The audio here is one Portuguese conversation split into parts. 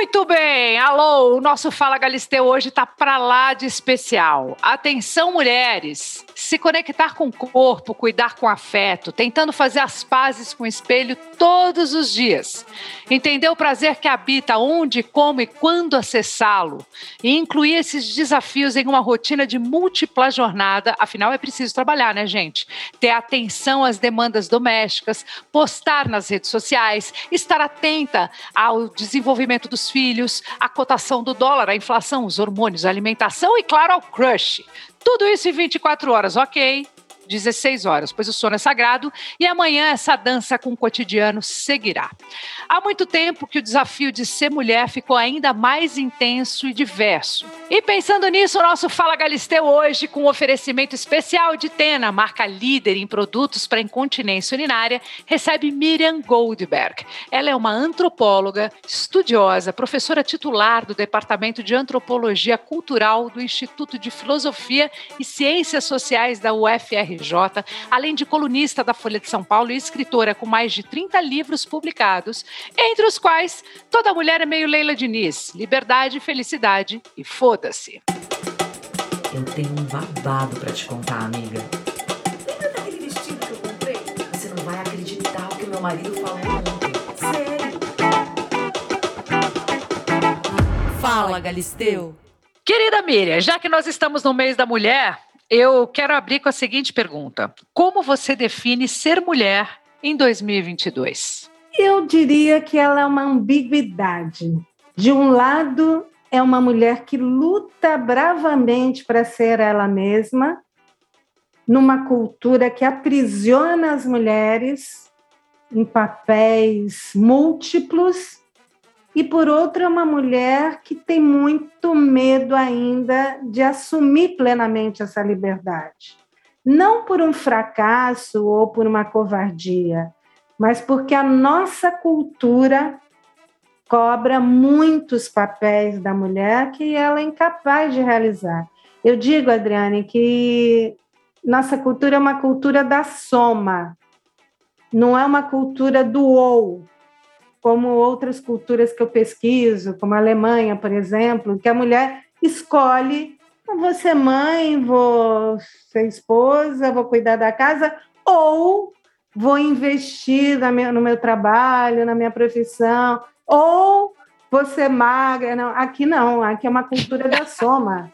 Muito bem, alô, o nosso Fala Galisteu hoje tá para lá de especial. Atenção, mulheres, se conectar com o corpo, cuidar com afeto, tentando fazer as pazes com o espelho todos os dias. Entender o prazer que habita, onde, como e quando acessá-lo. E incluir esses desafios em uma rotina de múltipla jornada, afinal é preciso trabalhar, né, gente? Ter atenção às demandas domésticas, postar nas redes sociais, estar atenta ao desenvolvimento dos filhos, a cotação do dólar, a inflação, os hormônios, a alimentação e, claro, ao crush. Tudo isso em 24 horas, ok? 16 horas, pois o sono é sagrado e amanhã essa dança com o cotidiano seguirá. Há muito tempo que o desafio de ser mulher ficou ainda mais intenso e diverso. E pensando nisso, o nosso Fala Galisteu hoje, com um oferecimento especial de Tena, marca líder em produtos para incontinência urinária, recebe Miriam Goldberg. Ela é uma antropóloga, estudiosa, professora titular do Departamento de Antropologia Cultural do Instituto de Filosofia e Ciências Sociais da UFRJ além de colunista da Folha de São Paulo e escritora com mais de 30 livros publicados, entre os quais Toda Mulher é Meio Leila Diniz, Liberdade, Felicidade e Foda-se. Eu tenho um babado para te contar, amiga. Lembra daquele vestido que eu comprei? Você não vai acreditar o que meu marido falou ontem. Sério? Fala, Galisteu. Querida Miriam, já que nós estamos no mês da mulher, eu quero abrir com a seguinte pergunta: Como você define ser mulher em 2022? Eu diria que ela é uma ambiguidade. De um lado, é uma mulher que luta bravamente para ser ela mesma, numa cultura que aprisiona as mulheres em papéis múltiplos e por outra é uma mulher que tem muito medo ainda de assumir plenamente essa liberdade. Não por um fracasso ou por uma covardia, mas porque a nossa cultura cobra muitos papéis da mulher que ela é incapaz de realizar. Eu digo, Adriane, que nossa cultura é uma cultura da soma, não é uma cultura do ou, como outras culturas que eu pesquiso, como a Alemanha, por exemplo, que a mulher escolhe vou ser mãe, vou ser esposa, vou cuidar da casa, ou vou investir no meu trabalho, na minha profissão, ou você magra. Não, aqui não, aqui é uma cultura da soma.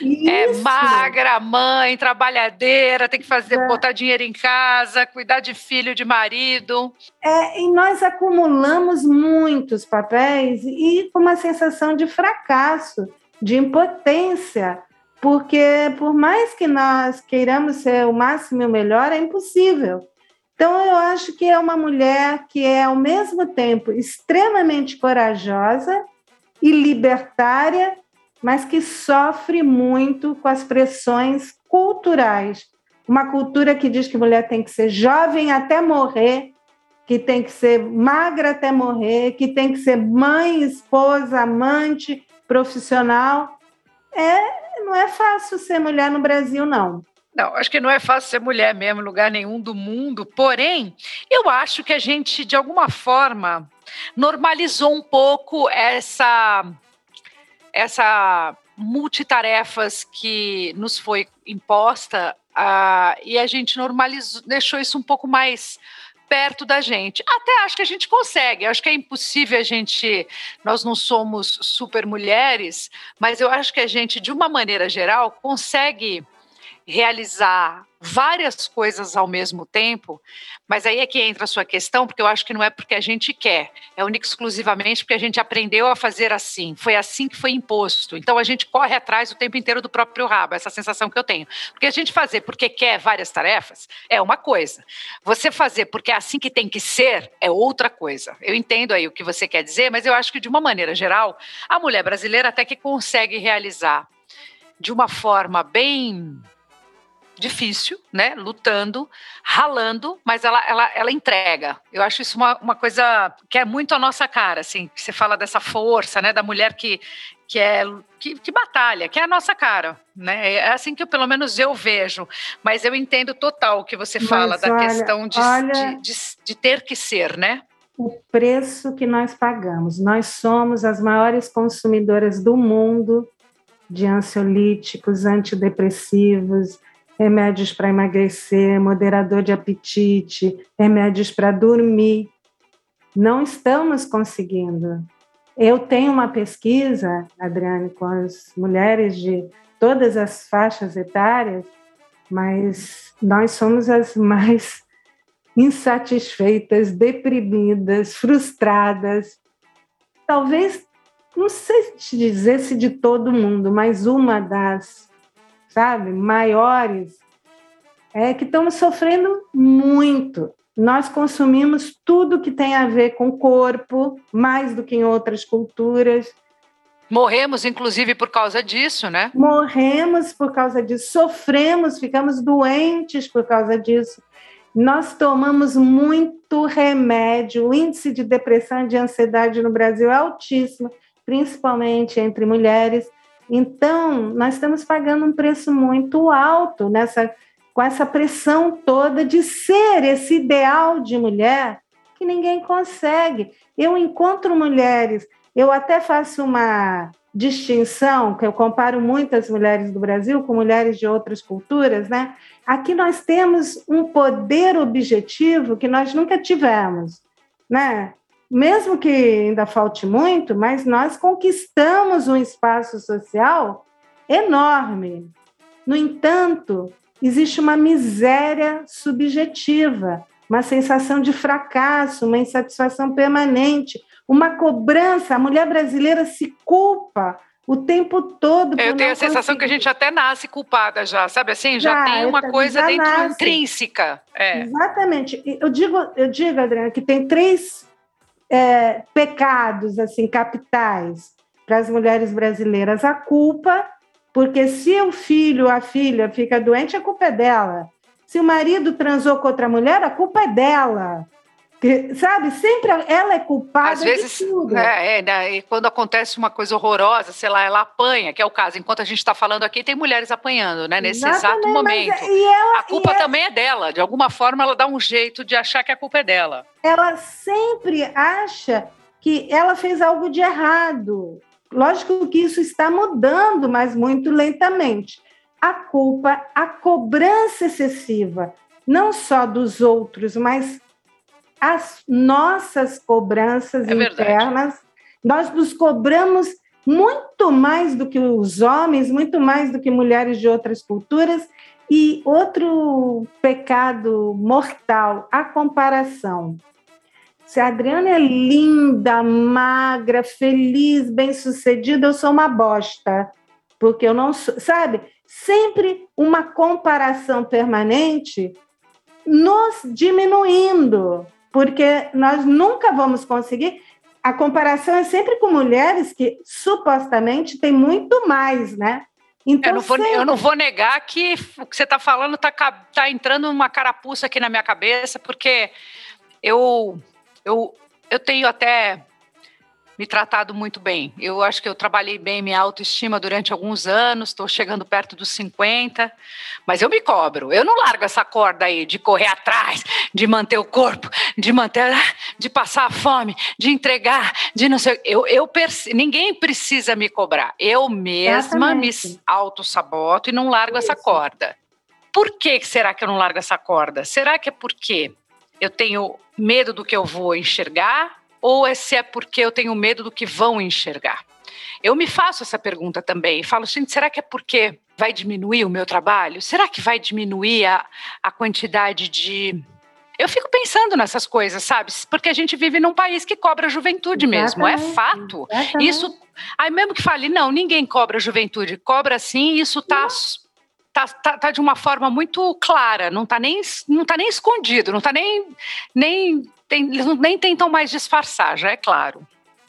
É Isso. É magra, mãe, trabalhadeira, tem que fazer, é. botar dinheiro em casa, cuidar de filho, de marido. É, e nós acumulamos muitos papéis e com uma sensação de fracasso, de impotência, porque por mais que nós queiramos ser o máximo e o melhor, é impossível. Então, eu acho que é uma mulher que é, ao mesmo tempo, extremamente corajosa e libertária, mas que sofre muito com as pressões culturais. Uma cultura que diz que mulher tem que ser jovem até morrer, que tem que ser magra até morrer, que tem que ser mãe, esposa, amante, profissional. É, não é fácil ser mulher no Brasil, não. Não, acho que não é fácil ser mulher mesmo em lugar nenhum do mundo. Porém, eu acho que a gente, de alguma forma, normalizou um pouco essa, essa multitarefas que nos foi imposta uh, e a gente normalizou, deixou isso um pouco mais perto da gente. Até acho que a gente consegue. Acho que é impossível a gente. Nós não somos super mulheres, mas eu acho que a gente, de uma maneira geral, consegue realizar várias coisas ao mesmo tempo, mas aí é que entra a sua questão, porque eu acho que não é porque a gente quer, é único exclusivamente porque a gente aprendeu a fazer assim, foi assim que foi imposto. Então a gente corre atrás o tempo inteiro do próprio rabo, essa sensação que eu tenho. Porque a gente fazer porque quer várias tarefas é uma coisa. Você fazer porque é assim que tem que ser é outra coisa. Eu entendo aí o que você quer dizer, mas eu acho que de uma maneira geral, a mulher brasileira até que consegue realizar de uma forma bem difícil, né? Lutando, ralando, mas ela, ela, ela entrega. Eu acho isso uma, uma coisa que é muito a nossa cara, assim. Você fala dessa força, né? Da mulher que, que é que, que, batalha, que é a nossa cara, né? É assim que pelo menos eu vejo. Mas eu entendo total o que você fala mas da olha, questão de, olha... de, de, de, ter que ser, né? o preço que nós pagamos. Nós somos as maiores consumidoras do mundo de ansiolíticos, antidepressivos, remédios para emagrecer, moderador de apetite, remédios para dormir. Não estamos conseguindo. Eu tenho uma pesquisa, Adriane, com as mulheres de todas as faixas etárias, mas nós somos as mais insatisfeitas, deprimidas, frustradas. Talvez, não sei te dizer se de todo mundo, mas uma das, sabe, maiores é que estamos sofrendo muito. Nós consumimos tudo que tem a ver com o corpo, mais do que em outras culturas. Morremos, inclusive, por causa disso, né? Morremos por causa disso, sofremos, ficamos doentes por causa disso. Nós tomamos muito remédio, o índice de depressão e de ansiedade no Brasil é altíssimo, principalmente entre mulheres. Então, nós estamos pagando um preço muito alto nessa, com essa pressão toda de ser esse ideal de mulher que ninguém consegue. Eu encontro mulheres, eu até faço uma distinção, que eu comparo muitas mulheres do Brasil com mulheres de outras culturas, né? Aqui nós temos um poder objetivo que nós nunca tivemos, né? Mesmo que ainda falte muito, mas nós conquistamos um espaço social enorme. No entanto, existe uma miséria subjetiva, uma sensação de fracasso, uma insatisfação permanente, uma cobrança. A mulher brasileira se culpa o tempo todo. Eu tenho a sensação conseguir. que a gente até nasce culpada já, sabe assim? Já, já tem uma coisa dentro nasce. intrínseca. É. Exatamente. Eu digo, eu digo, Adriana, que tem três é, pecados assim capitais para as mulheres brasileiras. A culpa, porque se o filho, a filha fica doente, a culpa é dela. Se o marido transou com outra mulher, a culpa é dela sabe, sempre ela é culpada Às vezes, de tudo. É, é né? e quando acontece uma coisa horrorosa, sei lá, ela apanha, que é o caso. Enquanto a gente está falando aqui, tem mulheres apanhando, né? Nesse Exatamente, exato momento. Ela, a culpa é também é dela. De alguma forma, ela dá um jeito de achar que a culpa é dela. Ela sempre acha que ela fez algo de errado. Lógico que isso está mudando, mas muito lentamente. A culpa, a cobrança excessiva, não só dos outros, mas as nossas cobranças é internas. Nós nos cobramos muito mais do que os homens, muito mais do que mulheres de outras culturas. E outro pecado mortal, a comparação. Se a Adriana é linda, magra, feliz, bem-sucedida, eu sou uma bosta. Porque eu não sou, sabe? Sempre uma comparação permanente nos diminuindo porque nós nunca vamos conseguir. A comparação é sempre com mulheres que supostamente têm muito mais, né? Então, eu, não vou, eu não vou negar que o que você está falando está tá entrando uma carapuça aqui na minha cabeça, porque eu, eu, eu tenho até me tratado muito bem. Eu acho que eu trabalhei bem minha autoestima durante alguns anos, estou chegando perto dos 50, mas eu me cobro. Eu não largo essa corda aí de correr atrás, de manter o corpo, de manter, de passar a fome, de entregar, de não sei. Eu, eu ninguém precisa me cobrar. Eu mesma Exatamente. me auto-saboto e não largo Isso. essa corda. Por que será que eu não largo essa corda? Será que é porque eu tenho medo do que eu vou enxergar? Ou é se é porque eu tenho medo do que vão enxergar? Eu me faço essa pergunta também. Falo, gente, será que é porque vai diminuir o meu trabalho? Será que vai diminuir a, a quantidade de. Eu fico pensando nessas coisas, sabe? Porque a gente vive num país que cobra a juventude Exatamente. mesmo, é fato. Exatamente. Isso. Aí mesmo que fale, não, ninguém cobra a juventude, cobra sim, isso está tá, tá, tá, de uma forma muito clara, não está nem, não tá nem escondido, não está nem, nem, tem, nem tentam mais disfarçar, já é claro.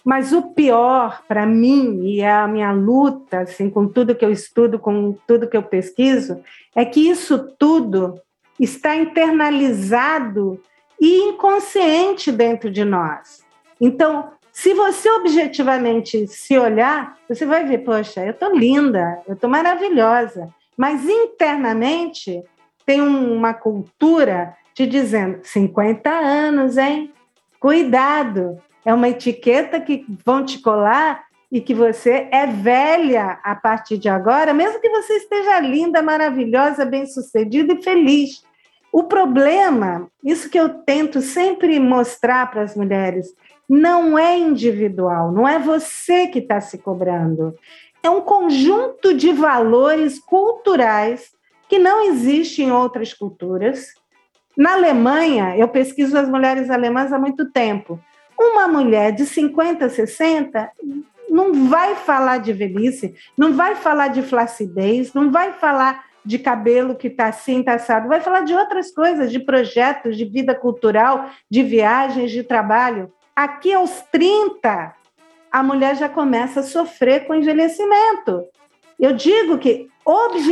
Mas o pior para mim, e é a minha luta, assim, com tudo que eu estudo, com tudo que eu pesquiso, é que isso tudo está internalizado e inconsciente dentro de nós. Então, se você objetivamente se olhar, você vai ver, poxa, eu estou linda, eu estou maravilhosa, mas internamente tem uma cultura te dizendo 50 anos, hein? Cuidado, é uma etiqueta que vão te colar e que você é velha a partir de agora, mesmo que você esteja linda, maravilhosa, bem-sucedida e feliz. O problema, isso que eu tento sempre mostrar para as mulheres, não é individual, não é você que está se cobrando. É um conjunto de valores culturais que não existe em outras culturas. Na Alemanha, eu pesquiso as mulheres alemãs há muito tempo. Uma mulher de 50, 60 não vai falar de velhice, não vai falar de flacidez, não vai falar de cabelo que está assim, está assado, vai falar de outras coisas, de projetos, de vida cultural, de viagens, de trabalho. Aqui aos 30, a mulher já começa a sofrer com envelhecimento. Eu digo que.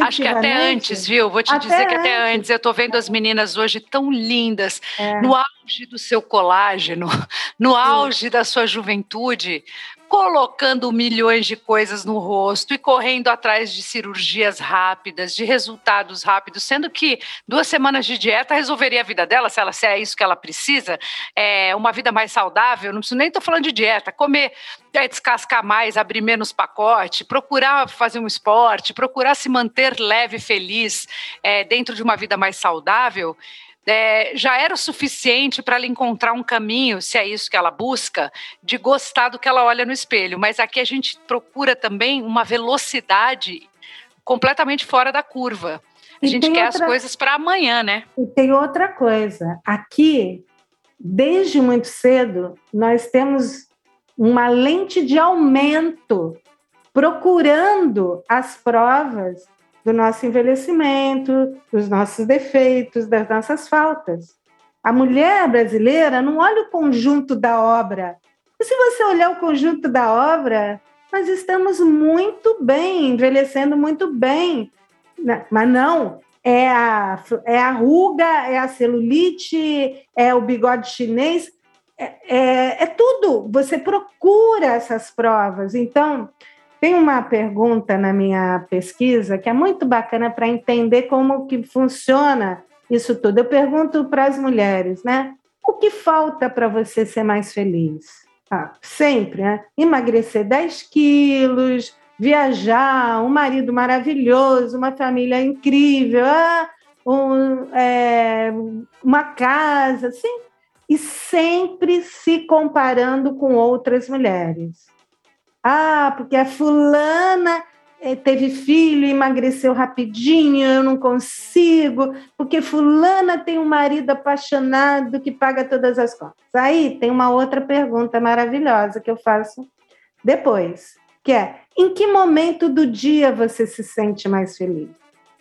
Acho que até antes, viu? Vou te dizer que até antes. antes. Eu estou vendo as meninas hoje tão lindas, é. no auge do seu colágeno, no auge da sua juventude, colocando milhões de coisas no rosto e correndo atrás de cirurgias rápidas, de resultados rápidos, sendo que duas semanas de dieta resolveria a vida dela, se, ela, se é isso que ela precisa, é uma vida mais saudável, não preciso nem estar falando de dieta, comer, é, descascar mais, abrir menos pacote, procurar fazer um esporte, procurar se manter leve e feliz é, dentro de uma vida mais saudável, é, já era o suficiente para ela encontrar um caminho, se é isso que ela busca, de gostar do que ela olha no espelho. Mas aqui a gente procura também uma velocidade completamente fora da curva. A e gente quer outra... as coisas para amanhã, né? E tem outra coisa. Aqui, desde muito cedo, nós temos uma lente de aumento procurando as provas do nosso envelhecimento, dos nossos defeitos, das nossas faltas. A mulher brasileira não olha o conjunto da obra. E se você olhar o conjunto da obra, nós estamos muito bem, envelhecendo muito bem. Mas não, é a, é a ruga, é a celulite, é o bigode chinês, é, é, é tudo. Você procura essas provas. Então, tem uma pergunta na minha pesquisa que é muito bacana para entender como que funciona isso tudo. Eu pergunto para as mulheres, né? O que falta para você ser mais feliz? Ah, sempre, né? Emagrecer 10 quilos, viajar, um marido maravilhoso, uma família incrível, ah, um, é, uma casa, sim. E sempre se comparando com outras mulheres. Ah, porque a fulana eh, teve filho e emagreceu rapidinho, eu não consigo, porque fulana tem um marido apaixonado que paga todas as contas. Aí tem uma outra pergunta maravilhosa que eu faço depois, que é: em que momento do dia você se sente mais feliz?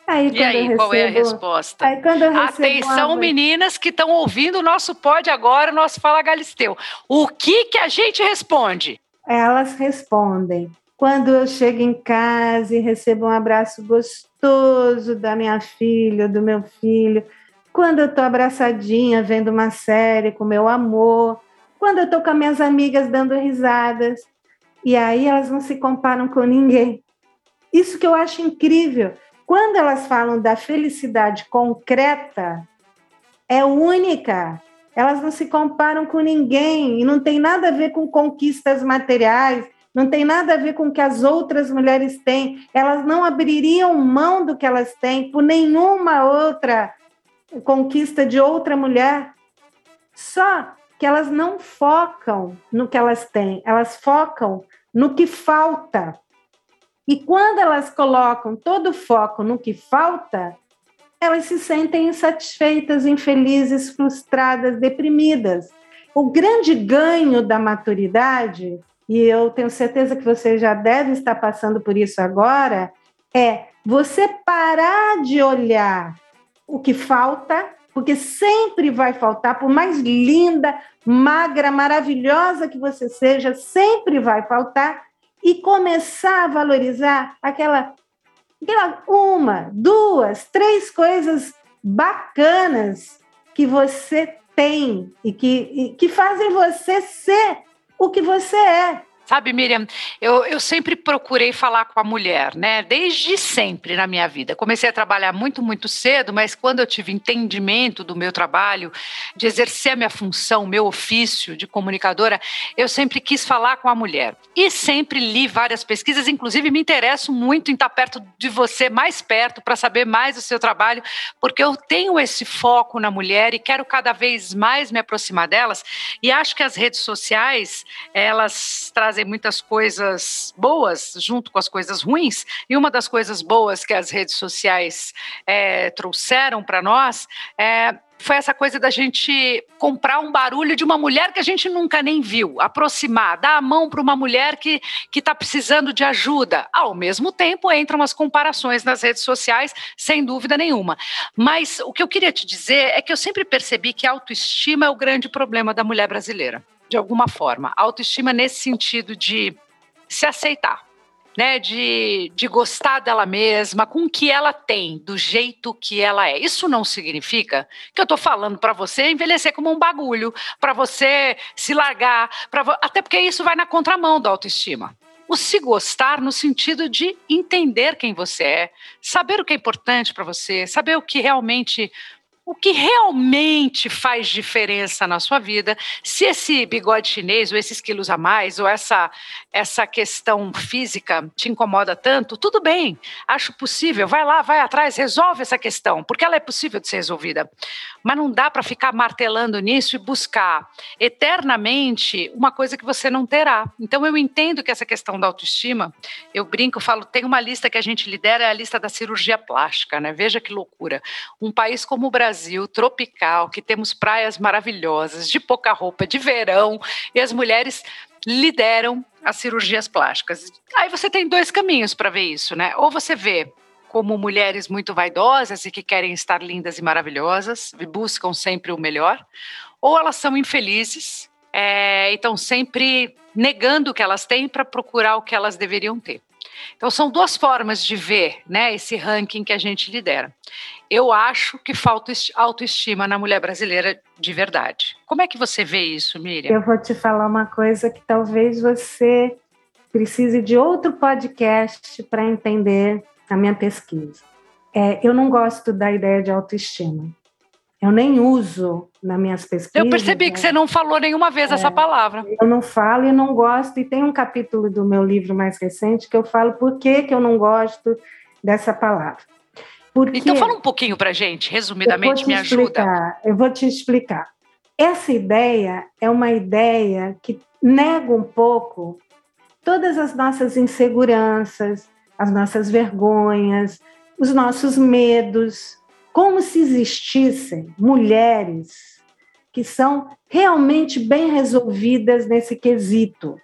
Aí, e aí, recebo, qual é a resposta? Aí, Atenção, meninas que estão ouvindo o nosso pod agora, o nosso Fala Galisteu. O que que a gente responde? Elas respondem. Quando eu chego em casa e recebo um abraço gostoso da minha filha, do meu filho, quando eu estou abraçadinha vendo uma série com meu amor, quando eu estou com as minhas amigas dando risadas, e aí elas não se comparam com ninguém. Isso que eu acho incrível. Quando elas falam da felicidade concreta, é única. Elas não se comparam com ninguém e não tem nada a ver com conquistas materiais, não tem nada a ver com o que as outras mulheres têm. Elas não abririam mão do que elas têm por nenhuma outra conquista de outra mulher. Só que elas não focam no que elas têm, elas focam no que falta. E quando elas colocam todo o foco no que falta, elas se sentem insatisfeitas, infelizes, frustradas, deprimidas. O grande ganho da maturidade, e eu tenho certeza que você já deve estar passando por isso agora, é você parar de olhar o que falta, porque sempre vai faltar, por mais linda, magra, maravilhosa que você seja, sempre vai faltar, e começar a valorizar aquela uma, duas, três coisas bacanas que você tem e que, e que fazem você ser o que você é. Sabe, Miriam, eu, eu sempre procurei falar com a mulher, né? Desde sempre na minha vida. Comecei a trabalhar muito, muito cedo, mas quando eu tive entendimento do meu trabalho, de exercer a minha função, meu ofício de comunicadora, eu sempre quis falar com a mulher. E sempre li várias pesquisas, inclusive me interesso muito em estar perto de você, mais perto, para saber mais do seu trabalho, porque eu tenho esse foco na mulher e quero cada vez mais me aproximar delas. E acho que as redes sociais, elas trazem muitas coisas boas junto com as coisas ruins, e uma das coisas boas que as redes sociais é, trouxeram para nós é, foi essa coisa da gente comprar um barulho de uma mulher que a gente nunca nem viu, aproximar, dar a mão para uma mulher que está precisando de ajuda. Ao mesmo tempo, entram as comparações nas redes sociais, sem dúvida nenhuma. Mas o que eu queria te dizer é que eu sempre percebi que a autoestima é o grande problema da mulher brasileira de alguma forma. Autoestima nesse sentido de se aceitar, né? De, de gostar dela mesma, com o que ela tem, do jeito que ela é. Isso não significa que eu estou falando para você envelhecer como um bagulho, para você se largar, pra, até porque isso vai na contramão da autoestima o se gostar no sentido de entender quem você é, saber o que é importante para você, saber o que realmente o que realmente faz diferença na sua vida, se esse bigode chinês, ou esses quilos a mais, ou essa, essa questão física te incomoda tanto, tudo bem, acho possível, vai lá, vai atrás, resolve essa questão, porque ela é possível de ser resolvida. Mas não dá para ficar martelando nisso e buscar eternamente uma coisa que você não terá. Então eu entendo que essa questão da autoestima, eu brinco, falo, tem uma lista que a gente lidera, é a lista da cirurgia plástica, né? Veja que loucura. Um país como o Brasil tropical, que temos praias maravilhosas, de pouca roupa, de verão, e as mulheres lideram as cirurgias plásticas. Aí você tem dois caminhos para ver isso, né? Ou você vê como mulheres muito vaidosas e que querem estar lindas e maravilhosas, e buscam sempre o melhor, ou elas são infelizes é, e estão sempre negando o que elas têm para procurar o que elas deveriam ter. Então, são duas formas de ver né, esse ranking que a gente lidera. Eu acho que falta autoestima na mulher brasileira de verdade. Como é que você vê isso, Miriam? Eu vou te falar uma coisa que talvez você precise de outro podcast para entender a minha pesquisa. É, eu não gosto da ideia de autoestima. Eu nem uso nas minhas pesquisas. Eu percebi que né? você não falou nenhuma vez é, essa palavra. Eu não falo e não gosto. E tem um capítulo do meu livro mais recente que eu falo por que, que eu não gosto dessa palavra. Porque então fala um pouquinho para gente, resumidamente, me explicar, ajuda. Eu vou te explicar. Essa ideia é uma ideia que nega um pouco todas as nossas inseguranças, as nossas vergonhas, os nossos medos, como se existissem mulheres que são realmente bem resolvidas nesse quesito.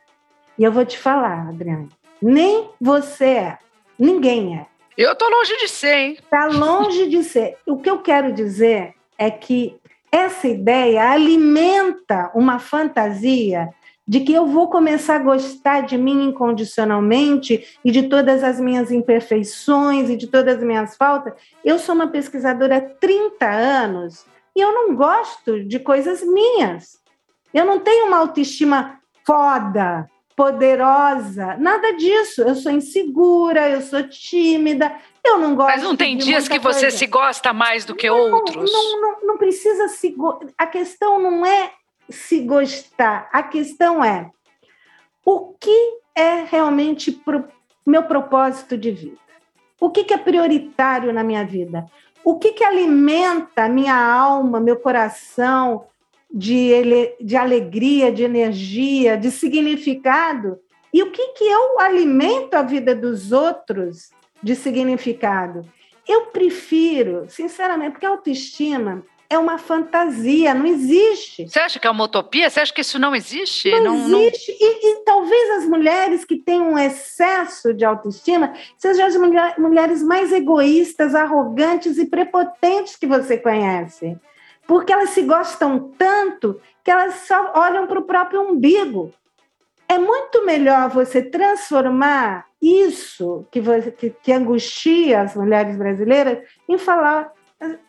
E eu vou te falar, Adriana, nem você é, ninguém é. Eu tô longe de ser, hein? Tá longe de ser. O que eu quero dizer é que essa ideia alimenta uma fantasia de que eu vou começar a gostar de mim incondicionalmente e de todas as minhas imperfeições e de todas as minhas faltas. Eu sou uma pesquisadora há 30 anos e eu não gosto de coisas minhas. Eu não tenho uma autoestima foda, poderosa, nada disso. Eu sou insegura, eu sou tímida, eu não gosto. Mas não tem dias que você se gosta mais do que não, outros? Não, não, não precisa se. A questão não é se gostar. A questão é o que é realmente pro, meu propósito de vida? O que, que é prioritário na minha vida? O que, que alimenta minha alma, meu coração de, de alegria, de energia, de significado? E o que, que eu alimento a vida dos outros de significado? Eu prefiro, sinceramente, porque a autoestima é uma fantasia, não existe. Você acha que é uma utopia? Você acha que isso não existe? Não, não existe. Não... E, e, talvez as mulheres que têm um excesso de autoestima sejam as mulher, mulheres mais egoístas, arrogantes e prepotentes que você conhece. Porque elas se gostam tanto que elas só olham para o próprio umbigo. É muito melhor você transformar isso que, você, que, que angustia as mulheres brasileiras em falar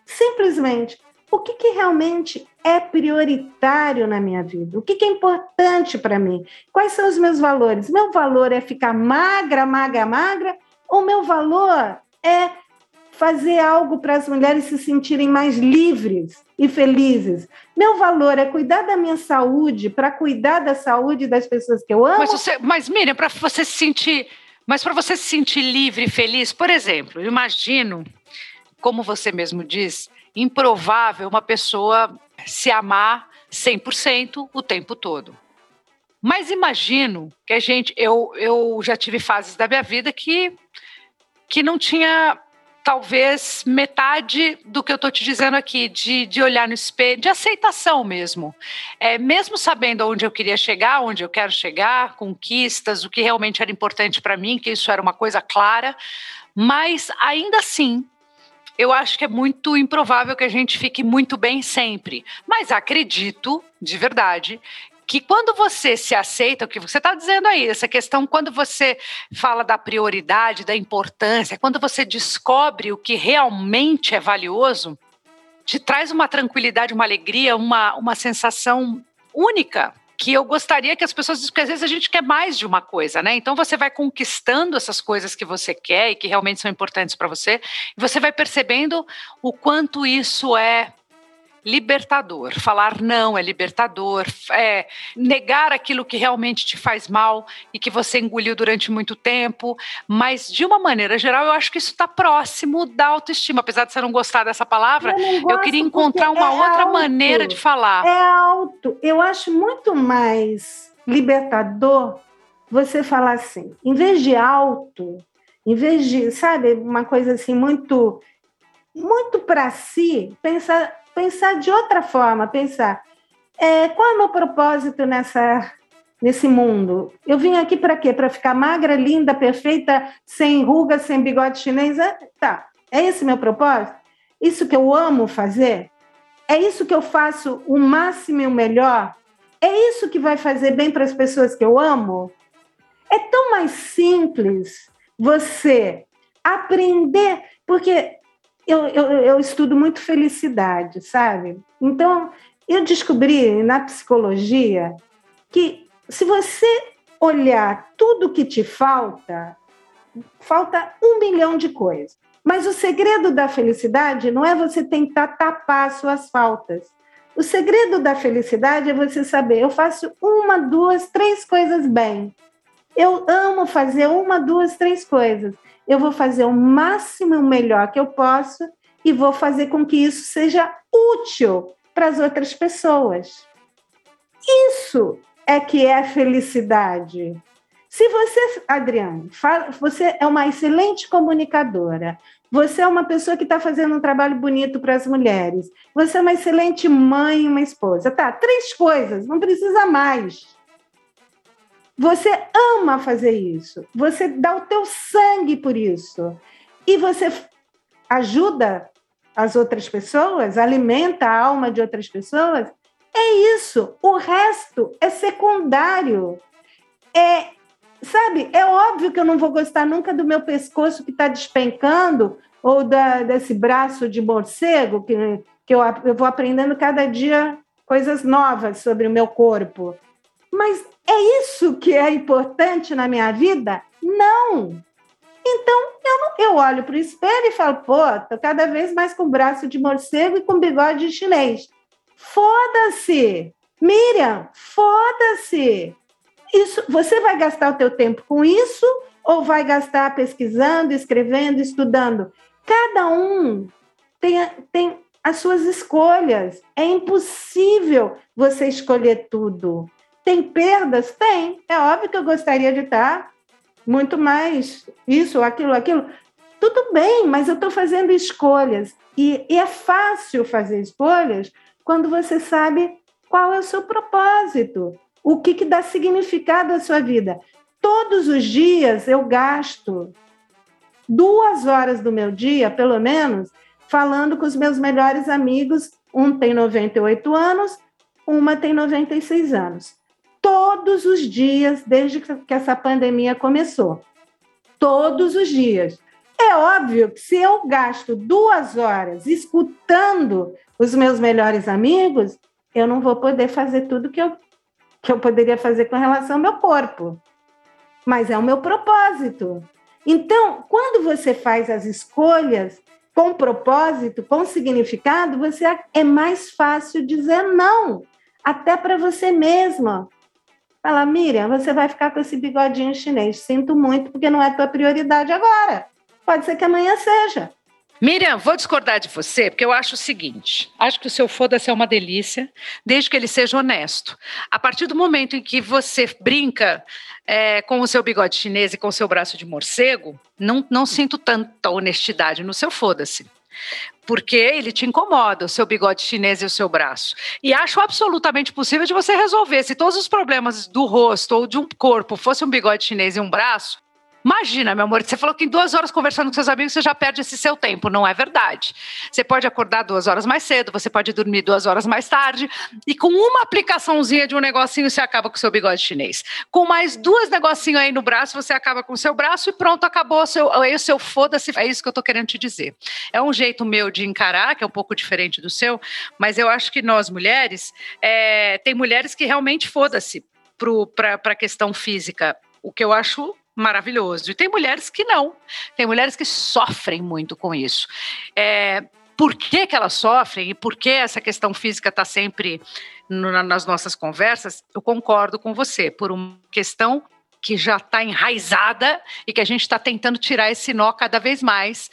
simplesmente o que, que realmente é prioritário na minha vida? O que, que é importante para mim? Quais são os meus valores? Meu valor é ficar magra, magra, magra? Ou meu valor é fazer algo para as mulheres se sentirem mais livres e felizes. Meu valor é cuidar da minha saúde, para cuidar da saúde das pessoas que eu amo. Mas, você, mas Miriam, para você se sentir, mas para você se sentir livre e feliz, por exemplo, imagino, como você mesmo diz, improvável uma pessoa se amar 100% o tempo todo. Mas imagino que a gente, eu, eu já tive fases da minha vida que que não tinha talvez metade do que eu estou te dizendo aqui, de, de olhar no espelho, de aceitação mesmo. É, mesmo sabendo onde eu queria chegar, onde eu quero chegar, conquistas, o que realmente era importante para mim, que isso era uma coisa clara, mas ainda assim. Eu acho que é muito improvável que a gente fique muito bem sempre. Mas acredito, de verdade, que quando você se aceita, o que você está dizendo aí, essa questão, quando você fala da prioridade, da importância, quando você descobre o que realmente é valioso, te traz uma tranquilidade, uma alegria, uma, uma sensação única que eu gostaria que as pessoas, porque às vezes a gente quer mais de uma coisa, né? Então você vai conquistando essas coisas que você quer e que realmente são importantes para você, e você vai percebendo o quanto isso é libertador. Falar não é libertador, é negar aquilo que realmente te faz mal e que você engoliu durante muito tempo. Mas, de uma maneira geral, eu acho que isso está próximo da autoestima. Apesar de você não gostar dessa palavra, eu, eu queria encontrar uma é outra alto, maneira de falar. É alto. Eu acho muito mais libertador você falar assim, em vez de alto, em vez de, sabe, uma coisa assim muito muito para si, pensar pensar de outra forma, pensar é, qual é o meu propósito nessa nesse mundo? Eu vim aqui para quê? Para ficar magra, linda, perfeita, sem rugas, sem bigode chinês? É, tá, é esse meu propósito? Isso que eu amo fazer? É isso que eu faço o máximo e o melhor? É isso que vai fazer bem para as pessoas que eu amo? É tão mais simples você aprender, porque eu, eu, eu estudo muito felicidade, sabe? Então, eu descobri na psicologia que se você olhar tudo que te falta, falta um milhão de coisas. Mas o segredo da felicidade não é você tentar tapar suas faltas. O segredo da felicidade é você saber, eu faço uma, duas, três coisas bem. Eu amo fazer uma, duas, três coisas eu vou fazer o máximo o melhor que eu posso e vou fazer com que isso seja útil para as outras pessoas. Isso é que é felicidade. Se você, Adriane, fala, você é uma excelente comunicadora, você é uma pessoa que está fazendo um trabalho bonito para as mulheres, você é uma excelente mãe e uma esposa. Tá, três coisas, não precisa mais. Você ama fazer isso, você dá o teu sangue por isso. E você ajuda as outras pessoas, alimenta a alma de outras pessoas. É isso. O resto é secundário. É, sabe, é óbvio que eu não vou gostar nunca do meu pescoço que está despencando ou da, desse braço de morcego que, que eu, eu vou aprendendo cada dia coisas novas sobre o meu corpo. Mas é isso que é importante na minha vida? Não. Então, eu, não, eu olho para o espelho e falo, pô, tô cada vez mais com braço de morcego e com bigode de chinês. Foda-se! Miriam, foda-se! Isso, você vai gastar o teu tempo com isso ou vai gastar pesquisando, escrevendo, estudando? Cada um tem, tem as suas escolhas. É impossível você escolher tudo. Tem perdas? Tem. É óbvio que eu gostaria de estar muito mais isso, aquilo, aquilo. Tudo bem, mas eu estou fazendo escolhas. E, e é fácil fazer escolhas quando você sabe qual é o seu propósito, o que, que dá significado à sua vida. Todos os dias eu gasto duas horas do meu dia, pelo menos, falando com os meus melhores amigos. Um tem 98 anos, uma tem 96 anos todos os dias desde que essa pandemia começou. Todos os dias. É óbvio que se eu gasto duas horas escutando os meus melhores amigos, eu não vou poder fazer tudo que eu, que eu poderia fazer com relação ao meu corpo. Mas é o meu propósito. Então, quando você faz as escolhas com propósito, com significado, você é mais fácil dizer não, até para você mesma. Fala, Miriam, você vai ficar com esse bigodinho chinês. Sinto muito, porque não é tua prioridade agora. Pode ser que amanhã seja. Miriam, vou discordar de você, porque eu acho o seguinte: acho que o seu foda-se é uma delícia, desde que ele seja honesto. A partir do momento em que você brinca é, com o seu bigode chinês e com o seu braço de morcego, não, não sinto tanta honestidade no seu foda-se porque ele te incomoda, o seu bigode chinês e o seu braço. E acho absolutamente possível de você resolver. Se todos os problemas do rosto ou de um corpo fosse um bigode chinês e um braço, Imagina, meu amor, você falou que em duas horas conversando com seus amigos você já perde esse seu tempo. Não é verdade. Você pode acordar duas horas mais cedo, você pode dormir duas horas mais tarde, e com uma aplicaçãozinha de um negocinho você acaba com o seu bigode chinês. Com mais duas negocinhos aí no braço, você acaba com o seu braço e pronto, acabou. O seu, aí o seu foda-se. É isso que eu tô querendo te dizer. É um jeito meu de encarar, que é um pouco diferente do seu, mas eu acho que nós mulheres, é, tem mulheres que realmente foda-se para a questão física. O que eu acho maravilhoso. E tem mulheres que não. Tem mulheres que sofrem muito com isso. É, por que, que elas sofrem e por que essa questão física está sempre no, nas nossas conversas, eu concordo com você. Por uma questão que já está enraizada e que a gente está tentando tirar esse nó cada vez mais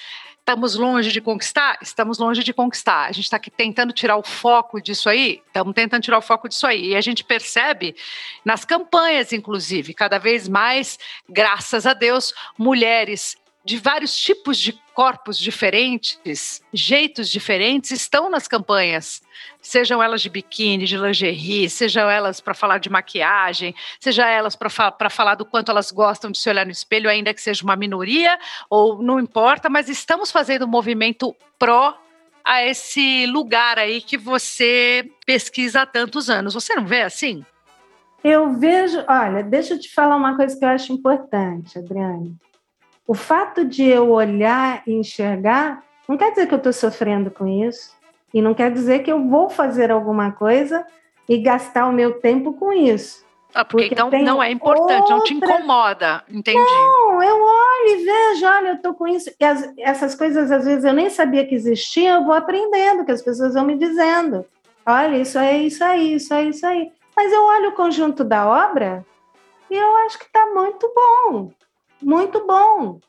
Estamos longe de conquistar? Estamos longe de conquistar. A gente está aqui tentando tirar o foco disso aí? Estamos tentando tirar o foco disso aí. E a gente percebe nas campanhas, inclusive, cada vez mais, graças a Deus, mulheres de vários tipos de corpos diferentes, jeitos diferentes, estão nas campanhas. Sejam elas de biquíni, de lingerie, sejam elas para falar de maquiagem, sejam elas para fa falar do quanto elas gostam de se olhar no espelho, ainda que seja uma minoria, ou não importa, mas estamos fazendo um movimento pró a esse lugar aí que você pesquisa há tantos anos. Você não vê assim? Eu vejo, olha, deixa eu te falar uma coisa que eu acho importante, Adriane. O fato de eu olhar e enxergar não quer dizer que eu estou sofrendo com isso. E não quer dizer que eu vou fazer alguma coisa e gastar o meu tempo com isso. Ah, porque, porque então não é importante, outra... não te incomoda, entendi. Não, eu olho e vejo, olha, eu estou com isso. E as, essas coisas, às vezes, eu nem sabia que existiam, eu vou aprendendo, que as pessoas vão me dizendo. Olha, isso é isso aí, isso é isso aí. Mas eu olho o conjunto da obra e eu acho que está muito bom muito bom,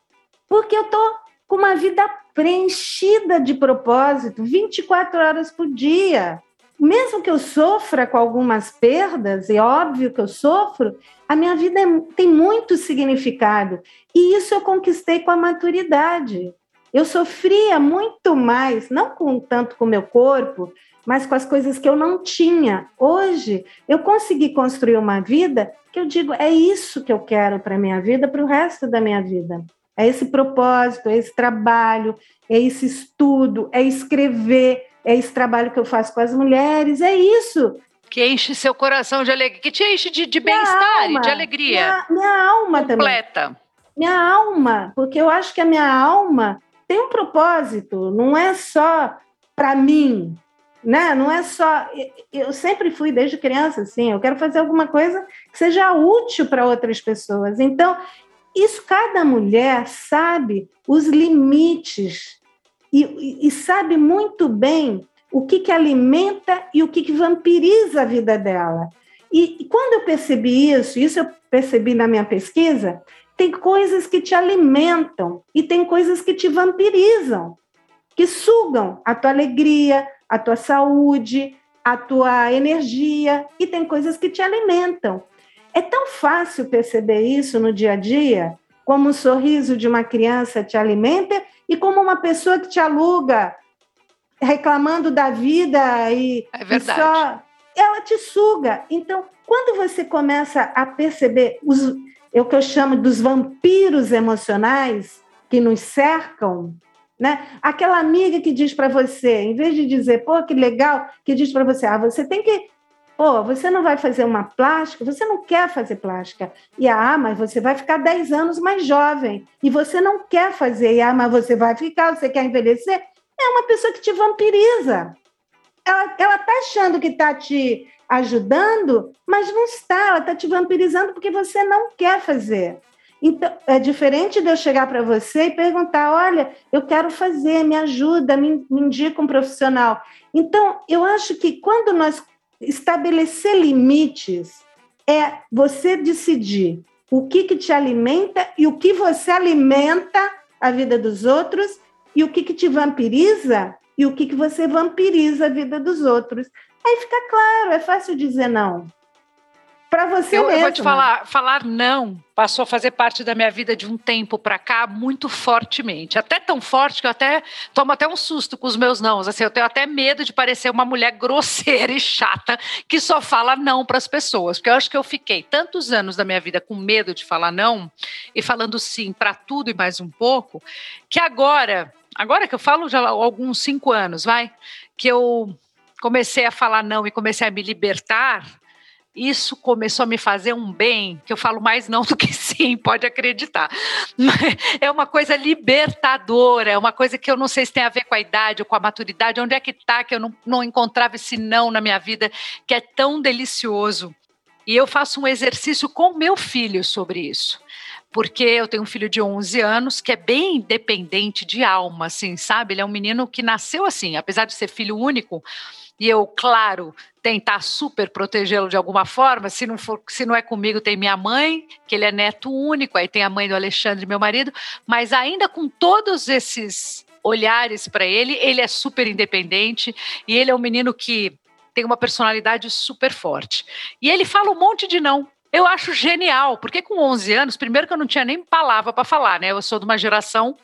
porque eu estou com uma vida preenchida de propósito, 24 horas por dia. Mesmo que eu sofra com algumas perdas, é óbvio que eu sofro, a minha vida é, tem muito significado. E isso eu conquistei com a maturidade. Eu sofria muito mais, não com tanto com meu corpo, mas com as coisas que eu não tinha. Hoje, eu consegui construir uma vida que eu digo, é isso que eu quero para a minha vida, para o resto da minha vida. É esse propósito, é esse trabalho, é esse estudo, é escrever, é esse trabalho que eu faço com as mulheres, é isso. Que enche seu coração de alegria, que te enche de, de bem-estar e de alegria. Minha, minha alma completa. também. Minha alma, porque eu acho que a minha alma tem um propósito, não é só para mim, né? Não é só. Eu sempre fui desde criança assim. Eu quero fazer alguma coisa que seja útil para outras pessoas. Então, isso cada mulher sabe os limites e, e sabe muito bem o que, que alimenta e o que, que vampiriza a vida dela. E, e quando eu percebi isso, isso eu percebi na minha pesquisa, tem coisas que te alimentam e tem coisas que te vampirizam, que sugam a tua alegria, a tua saúde, a tua energia, e tem coisas que te alimentam. É tão fácil perceber isso no dia a dia, como o sorriso de uma criança te alimenta e como uma pessoa que te aluga reclamando da vida e, é verdade. E só ela te suga. Então, quando você começa a perceber os é o que eu chamo dos vampiros emocionais que nos cercam, né? Aquela amiga que diz para você, em vez de dizer, pô, que legal, que diz para você, ah, você tem que, pô, você não vai fazer uma plástica, você não quer fazer plástica. E ah, mas você vai ficar 10 anos mais jovem. E você não quer fazer, e ah, mas você vai ficar, você quer envelhecer. É uma pessoa que te vampiriza. ela, ela tá achando que está te ajudando, mas não está, ela está te vampirizando porque você não quer fazer. Então, é diferente de eu chegar para você e perguntar: olha, eu quero fazer, me ajuda, me, me indica um profissional. Então, eu acho que quando nós estabelecer limites, é você decidir o que, que te alimenta e o que você alimenta a vida dos outros e o que, que te vampiriza e o que, que você vampiriza a vida dos outros. Aí fica claro, é fácil dizer não. Para você eu, mesmo. Eu vou te falar, falar não passou a fazer parte da minha vida de um tempo para cá muito fortemente. Até tão forte que eu até tomo até um susto com os meus não. Assim, eu tenho até medo de parecer uma mulher grosseira e chata que só fala não para as pessoas. Porque eu acho que eu fiquei tantos anos da minha vida com medo de falar não e falando sim para tudo e mais um pouco, que agora, agora que eu falo já há alguns cinco anos, vai, que eu comecei a falar não e comecei a me libertar isso começou a me fazer um bem, que eu falo mais não do que sim, pode acreditar. É uma coisa libertadora, é uma coisa que eu não sei se tem a ver com a idade ou com a maturidade, onde é que está que eu não, não encontrava esse não na minha vida, que é tão delicioso. E eu faço um exercício com meu filho sobre isso porque eu tenho um filho de 11 anos que é bem independente de alma, assim, sabe? Ele é um menino que nasceu assim, apesar de ser filho único, e eu, claro, tentar super protegê-lo de alguma forma. Se não for, se não é comigo, tem minha mãe, que ele é neto único, aí tem a mãe do Alexandre, meu marido, mas ainda com todos esses olhares para ele, ele é super independente e ele é um menino que tem uma personalidade super forte. E ele fala um monte de não. Eu acho genial, porque com 11 anos, primeiro que eu não tinha nem palavra para falar, né? Eu sou de uma geração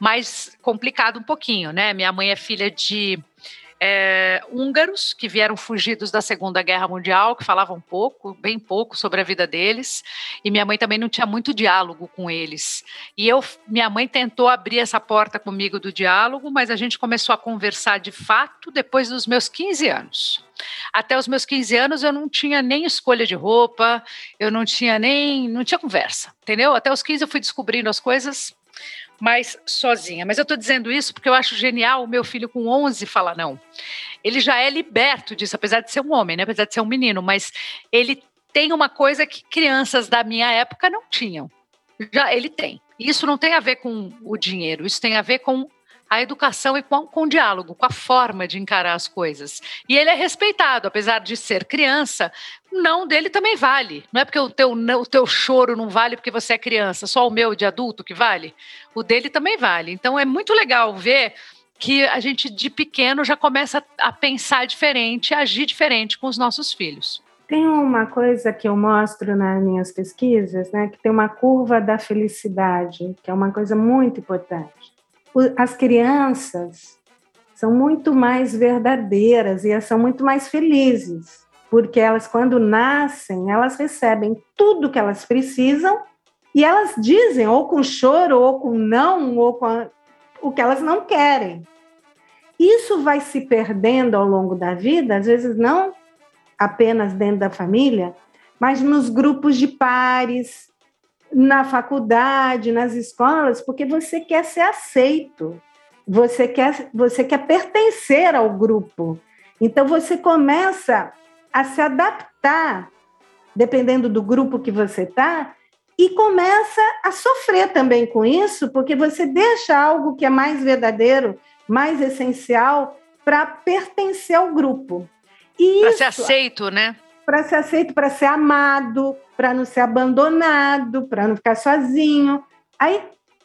mais complicada um pouquinho, né? Minha mãe é filha de é, húngaros que vieram fugidos da Segunda Guerra Mundial, que falavam pouco, bem pouco sobre a vida deles, e minha mãe também não tinha muito diálogo com eles. E eu, minha mãe tentou abrir essa porta comigo do diálogo, mas a gente começou a conversar de fato depois dos meus 15 anos. Até os meus 15 anos eu não tinha nem escolha de roupa, eu não tinha nem, não tinha conversa, entendeu? Até os 15 eu fui descobrindo as coisas mais sozinha. Mas eu estou dizendo isso porque eu acho genial o meu filho com 11 falar não. Ele já é liberto disso, apesar de ser um homem, né? apesar de ser um menino, mas ele tem uma coisa que crianças da minha época não tinham. Já ele tem. Isso não tem a ver com o dinheiro, isso tem a ver com a educação e com, com o diálogo, com a forma de encarar as coisas. E ele é respeitado, apesar de ser criança, não dele também vale. Não é porque o teu, o teu choro não vale porque você é criança, só o meu de adulto que vale. O dele também vale. Então é muito legal ver que a gente de pequeno já começa a pensar diferente, a agir diferente com os nossos filhos. Tem uma coisa que eu mostro nas minhas pesquisas, né, que tem uma curva da felicidade, que é uma coisa muito importante as crianças são muito mais verdadeiras e são muito mais felizes, porque elas, quando nascem, elas recebem tudo que elas precisam e elas dizem, ou com choro, ou com não, ou com a, o que elas não querem. Isso vai se perdendo ao longo da vida, às vezes não apenas dentro da família, mas nos grupos de pares, na faculdade, nas escolas, porque você quer ser aceito, você quer, você quer pertencer ao grupo. Então você começa a se adaptar, dependendo do grupo que você está, e começa a sofrer também com isso, porque você deixa algo que é mais verdadeiro, mais essencial, para pertencer ao grupo. Para ser aceito, né? Para ser aceito, para ser amado, para não ser abandonado, para não ficar sozinho. Aí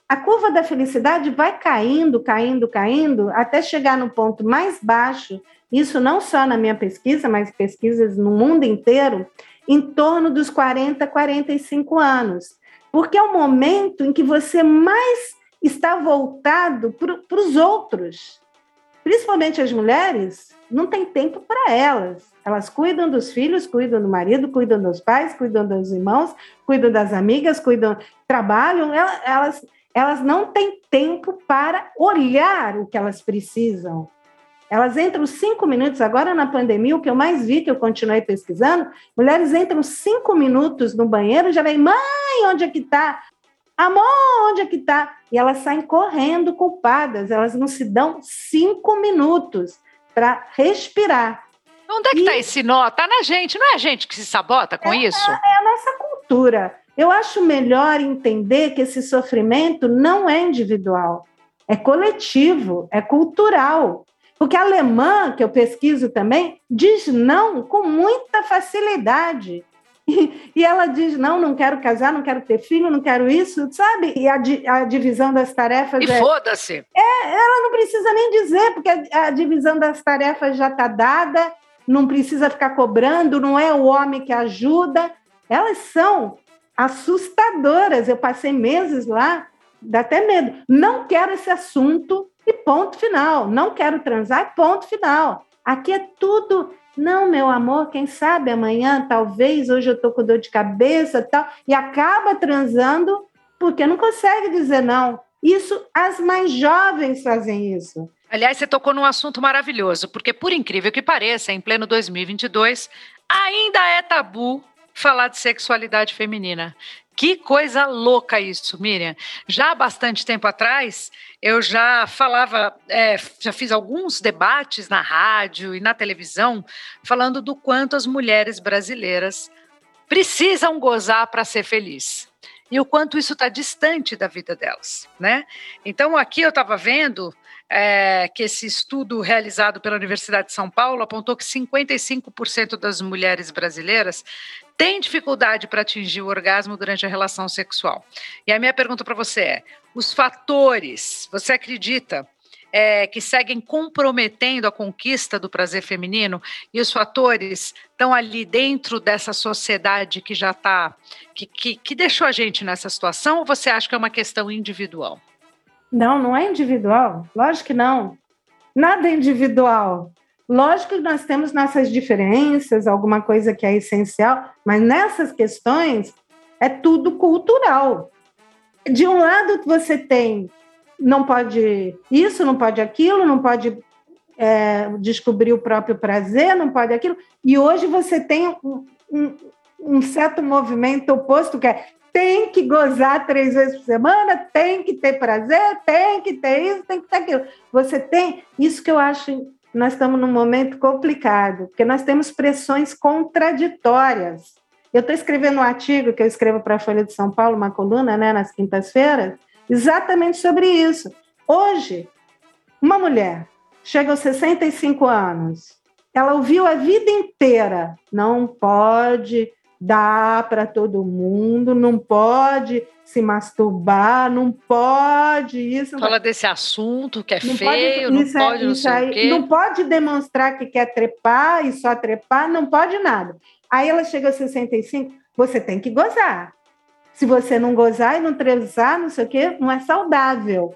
a curva da felicidade vai caindo, caindo, caindo, até chegar no ponto mais baixo. Isso não só na minha pesquisa, mas pesquisas no mundo inteiro, em torno dos 40, 45 anos. Porque é o momento em que você mais está voltado para os outros. Principalmente as mulheres, não tem tempo para elas. Elas cuidam dos filhos, cuidam do marido, cuidam dos pais, cuidam dos irmãos, cuidam das amigas, cuidam, trabalham. Elas, elas não têm tempo para olhar o que elas precisam. Elas entram cinco minutos, agora na pandemia, o que eu mais vi, que eu continuei pesquisando, mulheres entram cinco minutos no banheiro e já vem, mãe, onde é que está? Amor, onde é que está? E elas saem correndo culpadas, elas não se dão cinco minutos para respirar. Onde é que está esse nó? Está na gente, não é a gente que se sabota com é, isso? É a nossa cultura. Eu acho melhor entender que esse sofrimento não é individual, é coletivo, é cultural. Porque a alemã, que eu pesquiso também, diz não com muita facilidade. E, ela diz: não, não quero casar, não quero ter filho, não quero isso, sabe? E a, a divisão das tarefas. E é, foda-se. É, ela não precisa nem dizer, porque a, a divisão das tarefas já está dada, não precisa ficar cobrando, não é o homem que ajuda. Elas são assustadoras. Eu passei meses lá, dá até medo. Não quero esse assunto e ponto final. Não quero transar, ponto final. Aqui é tudo. Não, meu amor, quem sabe amanhã, talvez, hoje eu estou com dor de cabeça tal, e acaba transando porque não consegue dizer não. Isso, as mais jovens fazem isso. Aliás, você tocou num assunto maravilhoso, porque, por incrível que pareça, em pleno 2022, ainda é tabu falar de sexualidade feminina. Que coisa louca isso, Miriam. Já há bastante tempo atrás, eu já falava, é, já fiz alguns debates na rádio e na televisão, falando do quanto as mulheres brasileiras precisam gozar para ser feliz. E o quanto isso está distante da vida delas, né? Então, aqui eu estava vendo é, que esse estudo realizado pela Universidade de São Paulo apontou que 55% das mulheres brasileiras tem dificuldade para atingir o orgasmo durante a relação sexual. E a minha pergunta para você é: os fatores, você acredita é, que seguem comprometendo a conquista do prazer feminino e os fatores estão ali dentro dessa sociedade que já está, que, que, que deixou a gente nessa situação, ou você acha que é uma questão individual? Não, não é individual. Lógico que não. Nada é individual. Lógico que nós temos nossas diferenças, alguma coisa que é essencial, mas nessas questões é tudo cultural. De um lado, você tem, não pode isso, não pode aquilo, não pode é, descobrir o próprio prazer, não pode aquilo, e hoje você tem um, um, um certo movimento oposto, que é tem que gozar três vezes por semana, tem que ter prazer, tem que ter isso, tem que ter aquilo. Você tem isso que eu acho nós estamos num momento complicado, porque nós temos pressões contraditórias. Eu estou escrevendo um artigo que eu escrevo para a Folha de São Paulo, uma coluna, né, nas quintas-feiras, exatamente sobre isso. Hoje, uma mulher chega aos 65 anos, ela ouviu a vida inteira, não pode dar para todo mundo, não pode se masturbar, não pode isso. Fala desse assunto que é não feio, pode, não pode, é, não sei aí. Não pode demonstrar que quer trepar e só trepar, não pode nada. Aí ela chega aos 65, você tem que gozar. Se você não gozar e não transar, não sei o quê, não é saudável.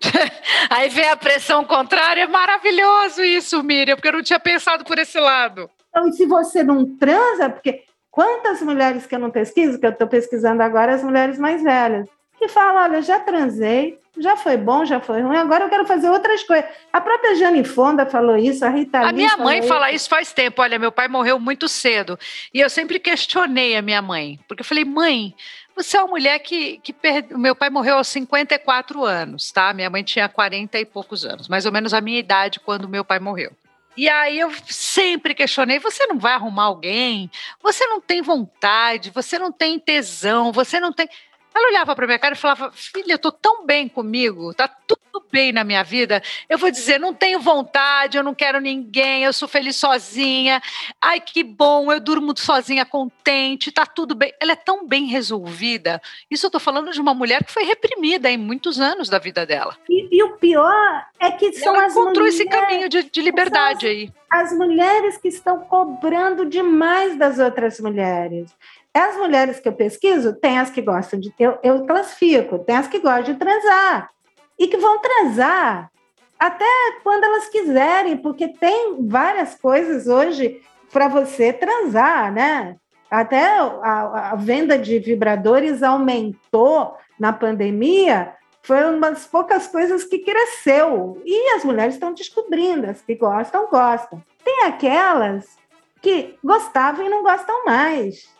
Aí vem a pressão contrária, é maravilhoso isso, Miriam, porque eu não tinha pensado por esse lado. Então, e se você não transa, porque Quantas mulheres que eu não pesquiso, que eu estou pesquisando agora, as mulheres mais velhas, que falam: olha, já transei, já foi bom, já foi ruim, agora eu quero fazer outras coisas. A própria Jane Fonda falou isso, a Rita A minha mãe fala isso faz tempo. Olha, meu pai morreu muito cedo. E eu sempre questionei a minha mãe, porque eu falei: mãe, você é uma mulher que, que perde... meu pai morreu aos 54 anos, tá? Minha mãe tinha 40 e poucos anos, mais ou menos a minha idade quando meu pai morreu. E aí eu sempre questionei: você não vai arrumar alguém? Você não tem vontade, você não tem tesão, você não tem. Ela olhava para minha cara e falava: Filha, eu tô tão bem comigo, tá tudo bem na minha vida. Eu vou dizer: não tenho vontade, eu não quero ninguém, eu sou feliz sozinha. Ai, que bom, eu durmo sozinha contente, tá tudo bem. Ela é tão bem resolvida. Isso eu tô falando de uma mulher que foi reprimida em muitos anos da vida dela. E, e o pior é que são ela as encontrou mulheres, esse caminho de, de liberdade as, aí. As mulheres que estão cobrando demais das outras mulheres. As mulheres que eu pesquiso, tem as que gostam de. Eu, eu classifico, tem as que gostam de transar. E que vão transar até quando elas quiserem, porque tem várias coisas hoje para você transar, né? Até a, a, venda de vibradores aumentou na pandemia, foi uma das poucas coisas que cresceu. E as mulheres estão descobrindo, as que gostam, gostam. Tem aquelas que gostavam e não gostam mais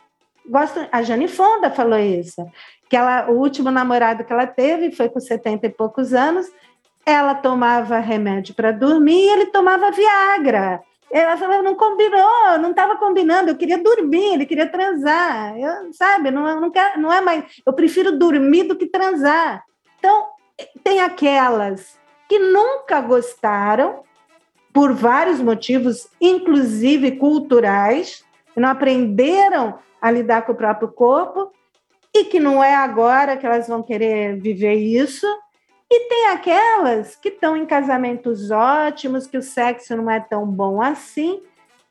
gosto, a Jane Fonda falou isso, que ela, o último namorado que ela teve foi com 70 e poucos anos, ela tomava remédio para dormir e ele tomava Viagra. Ela falou, não combinou, não estava combinando, eu queria dormir, ele queria transar, eu, sabe, não, não, quer, não é mais, eu prefiro dormir do que transar. Então, tem aquelas que nunca gostaram, por vários motivos, inclusive culturais, não aprenderam a lidar com o próprio corpo, e que não é agora que elas vão querer viver isso, e tem aquelas que estão em casamentos ótimos, que o sexo não é tão bom assim,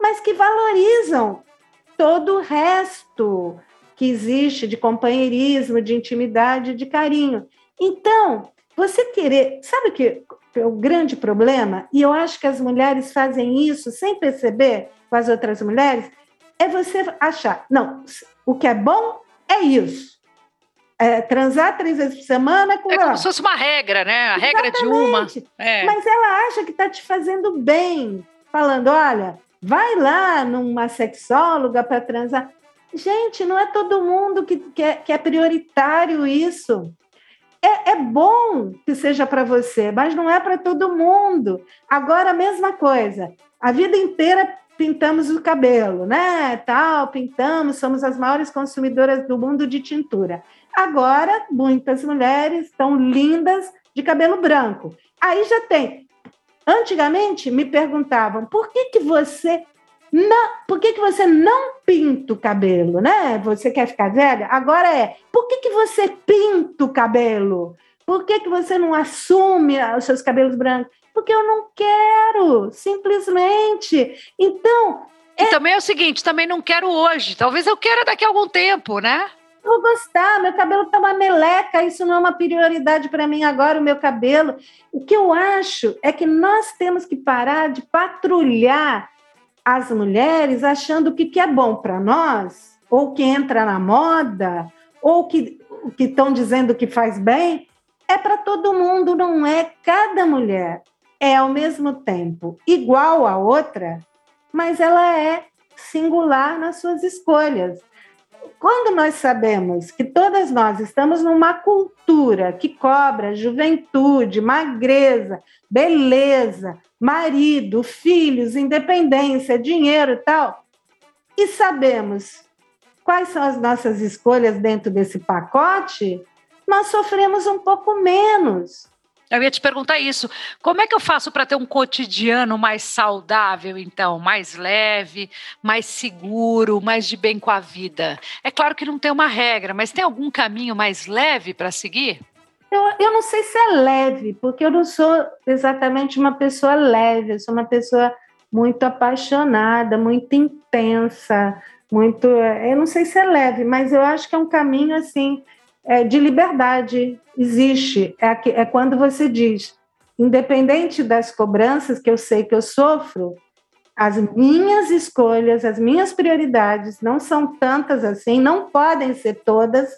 mas que valorizam todo o resto que existe de companheirismo, de intimidade, de carinho. Então, você querer. Sabe que é o grande problema? E eu acho que as mulheres fazem isso sem perceber com as outras mulheres. É você achar, não, o que é bom é isso é, transar três vezes por semana com É como se fosse uma regra, né? A regra de uma. É. Mas ela acha que está te fazendo bem, falando: olha, vai lá numa sexóloga para transar. Gente, não é todo mundo que, que, é, que é prioritário isso. É, é, bom que seja para você, mas não é para todo mundo. Agora, a mesma coisa. A vida inteira pintamos o cabelo, né? Tal, pintamos, somos as maiores consumidoras do mundo de tintura. Agora, muitas mulheres estão lindas de cabelo branco. Aí já tem. Antigamente me perguntavam por que, que você não, por que, que você não pinta o cabelo, né? Você quer ficar velha? Agora é, por que, que você pinta o cabelo? Por que, que você não assume os seus cabelos brancos? Porque eu não quero, simplesmente. Então. E é... também é o seguinte, também não quero hoje. Talvez eu queira daqui a algum tempo, né? Vou gostar, meu cabelo tá uma meleca, isso não é uma prioridade para mim agora, o meu cabelo. O que eu acho é que nós temos que parar de patrulhar as mulheres achando que o que é bom para nós, ou que entra na moda, ou que estão dizendo que faz bem, é para todo mundo, não é? Cada mulher é ao mesmo tempo igual a outra, mas ela é singular nas suas escolhas. Quando nós sabemos que todas nós estamos numa cultura que cobra juventude, magreza, beleza, marido, filhos, independência, dinheiro e tal, e sabemos quais são as nossas escolhas dentro desse pacote, nós sofremos um pouco menos. Eu ia te perguntar isso. Como é que eu faço para ter um cotidiano mais saudável, então? Mais leve, mais seguro, mais de bem com a vida? É claro que não tem uma regra, mas tem algum caminho mais leve para seguir? Eu, eu não sei se é leve, porque eu não sou exatamente uma pessoa leve, eu sou uma pessoa muito apaixonada, muito intensa, muito. Eu não sei se é leve, mas eu acho que é um caminho assim é, de liberdade existe. É, é quando você diz, independente das cobranças que eu sei que eu sofro, as minhas escolhas, as minhas prioridades não são tantas assim, não podem ser todas,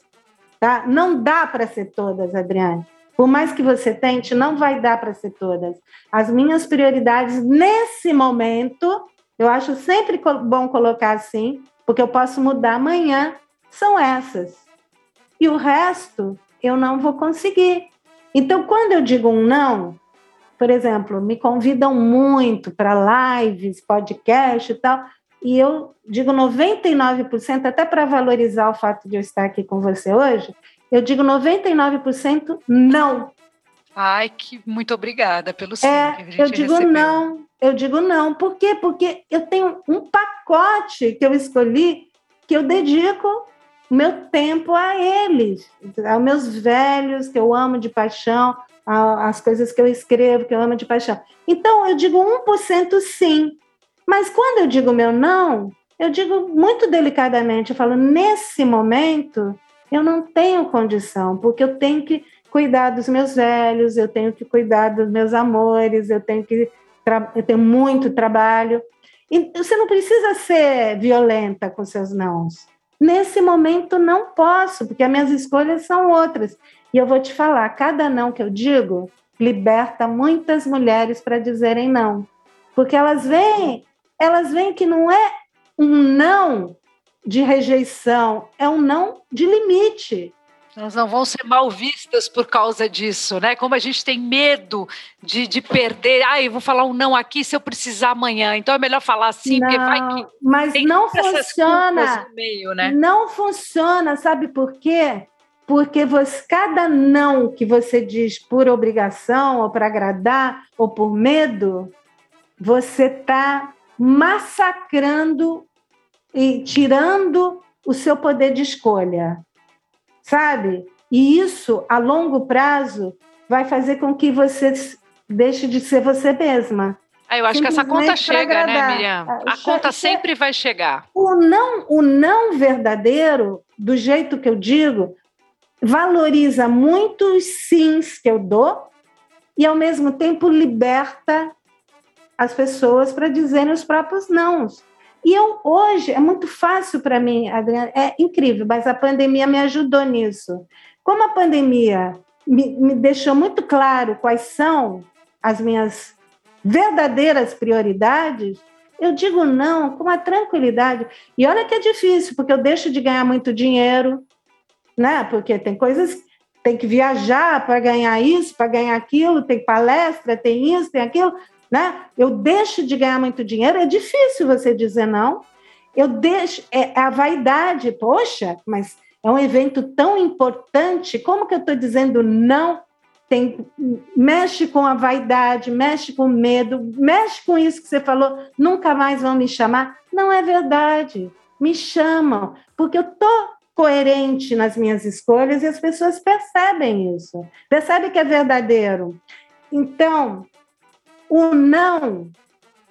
tá? Não dá para ser todas, Adriane. Por mais que você tente, não vai dar para ser todas. As minhas prioridades nesse momento, eu acho sempre bom colocar assim, porque eu posso mudar amanhã, são essas e o resto eu não vou conseguir. Então, quando eu digo um não, por exemplo, me convidam muito para lives, podcast e tal, e eu digo 99%, até para valorizar o fato de eu estar aqui com você hoje, eu digo 99% não. Ai, que muito obrigada pelo sim. É, eu digo recebeu. não, eu digo não. Por quê? Porque eu tenho um pacote que eu escolhi que eu dedico o meu tempo a eles, aos meus velhos, que eu amo de paixão, as coisas que eu escrevo, que eu amo de paixão. Então, eu digo 1% sim. Mas quando eu digo meu não, eu digo muito delicadamente, eu falo, nesse momento, eu não tenho condição, porque eu tenho que cuidar dos meus velhos, eu tenho que cuidar dos meus amores, eu tenho que eu tenho muito trabalho. E você não precisa ser violenta com seus nãos. Nesse momento não posso, porque as minhas escolhas são outras. E eu vou te falar, cada não que eu digo liberta muitas mulheres para dizerem não. Porque elas veem, elas veem que não é um não de rejeição, é um não de limite. Elas não vão ser mal vistas por causa disso, né? Como a gente tem medo de, de perder. Ah, eu vou falar um não aqui se eu precisar amanhã. Então é melhor falar assim, não, porque vai que. Mas não funciona. Meio, né? Não funciona, sabe por quê? Porque você, cada não que você diz por obrigação, ou para agradar, ou por medo, você está massacrando e tirando o seu poder de escolha sabe? E isso, a longo prazo, vai fazer com que você deixe de ser você mesma. Ah, eu acho que essa conta chega, né, Miriam? A Che conta sempre vai chegar. O não, o não verdadeiro, do jeito que eu digo, valoriza muito os sims que eu dou e, ao mesmo tempo, liberta as pessoas para dizerem os próprios nãos. E eu hoje é muito fácil para mim, Adriana, é incrível, mas a pandemia me ajudou nisso. Como a pandemia me, me deixou muito claro quais são as minhas verdadeiras prioridades, eu digo não com uma tranquilidade. E olha que é difícil, porque eu deixo de ganhar muito dinheiro, né? Porque tem coisas, tem que viajar para ganhar isso, para ganhar aquilo, tem palestra, tem isso, tem aquilo né? Eu deixo de ganhar muito dinheiro, é difícil você dizer não. Eu deixo é a vaidade, poxa, mas é um evento tão importante, como que eu estou dizendo não? Tem, mexe com a vaidade, mexe com o medo, mexe com isso que você falou, nunca mais vão me chamar. Não é verdade. Me chamam, porque eu estou coerente nas minhas escolhas e as pessoas percebem isso, percebem que é verdadeiro. Então, o não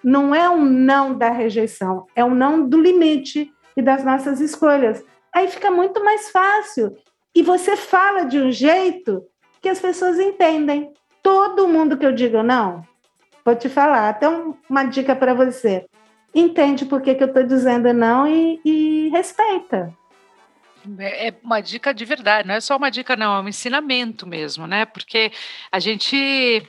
não é um não da rejeição, é um não do limite e das nossas escolhas. Aí fica muito mais fácil. E você fala de um jeito que as pessoas entendem. Todo mundo que eu digo não, vou te falar, até uma dica para você. Entende por que, que eu estou dizendo não e, e respeita. É, é uma dica de verdade, não é só uma dica, não, é um ensinamento mesmo, né? Porque a gente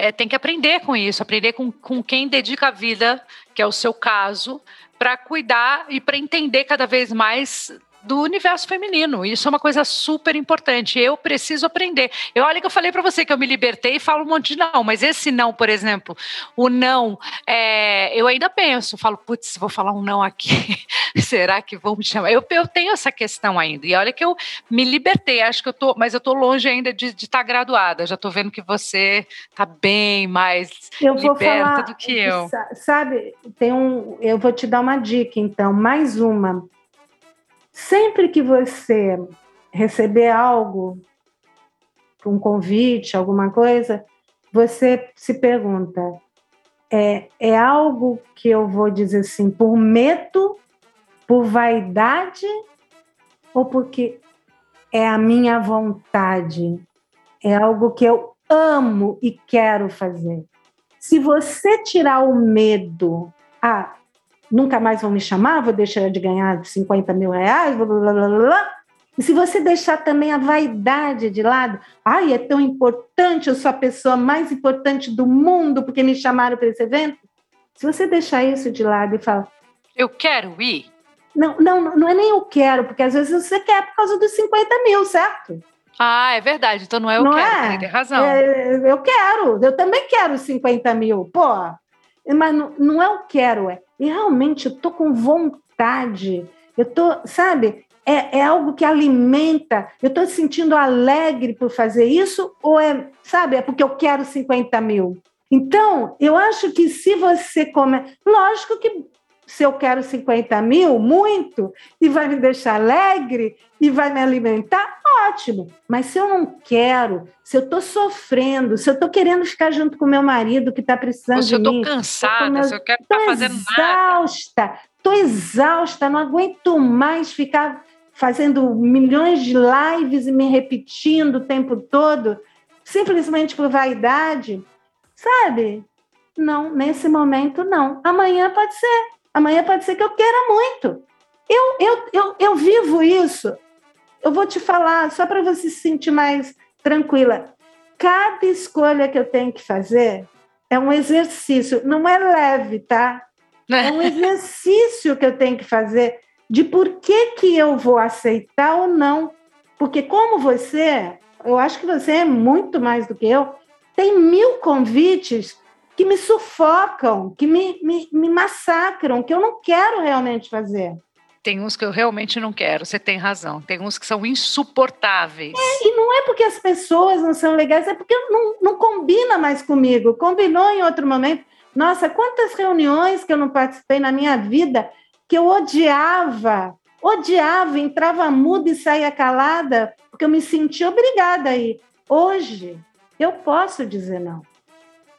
é, tem que aprender com isso, aprender com, com quem dedica a vida, que é o seu caso, para cuidar e para entender cada vez mais do universo feminino. Isso é uma coisa super importante. Eu preciso aprender. Eu olha que eu falei para você que eu me libertei e falo um monte de não, mas esse não, por exemplo, o não, é, eu ainda penso, falo, putz, vou falar um não aqui, será que vão me chamar? Eu, eu tenho essa questão ainda. E olha que eu me libertei, acho que eu tô, mas eu tô longe ainda de estar tá graduada. Já tô vendo que você tá bem mais eu liberta falar, do que eu. Sabe, tem um, eu vou te dar uma dica então, mais uma Sempre que você receber algo, um convite, alguma coisa, você se pergunta: é, é algo que eu vou dizer assim, por medo, por vaidade, ou porque é a minha vontade? É algo que eu amo e quero fazer. Se você tirar o medo, ah, nunca mais vão me chamar, vou deixar de ganhar 50 mil reais, blá, blá, blá, blá. E se você deixar também a vaidade de lado, ai, é tão importante, eu sou a pessoa mais importante do mundo porque me chamaram para esse evento. Se você deixar isso de lado e falar, eu quero ir. Não, não, não é nem eu quero, porque às vezes você quer por causa dos 50 mil, certo? Ah, é verdade. Então não é eu não quero, é? tem razão. É, eu quero, eu também quero 50 mil. Pô, mas não, não é o quero, é e realmente eu tô com vontade, eu tô, sabe, é, é algo que alimenta, eu estou sentindo alegre por fazer isso, ou é, sabe, é porque eu quero 50 mil? Então, eu acho que se você come. Lógico que se eu quero 50 mil, muito, e vai me deixar alegre e vai me alimentar, ótimo. Mas se eu não quero, se eu estou sofrendo, se eu estou querendo ficar junto com meu marido que está precisando se de mim... Eu estou cansada, meu... se eu quero estar tá fazendo exausta, nada. Estou exausta, não aguento mais ficar fazendo milhões de lives e me repetindo o tempo todo, simplesmente por vaidade, sabe? Não, nesse momento não. Amanhã pode ser. Amanhã pode ser que eu queira muito. Eu, eu, eu, eu vivo isso. Eu vou te falar, só para você se sentir mais tranquila. Cada escolha que eu tenho que fazer é um exercício, não é leve, tá? É um exercício que eu tenho que fazer de por que, que eu vou aceitar ou não Porque como você, eu acho que você é muito mais do que eu, tem mil convites que me sufocam, que me, me, me massacram, que eu não quero realmente fazer. Tem uns que eu realmente não quero, você tem razão. Tem uns que são insuportáveis. É, e não é porque as pessoas não são legais, é porque não, não combina mais comigo. Combinou em outro momento. Nossa, quantas reuniões que eu não participei na minha vida que eu odiava, odiava, entrava muda e saía calada, porque eu me sentia obrigada a ir. Hoje, eu posso dizer não.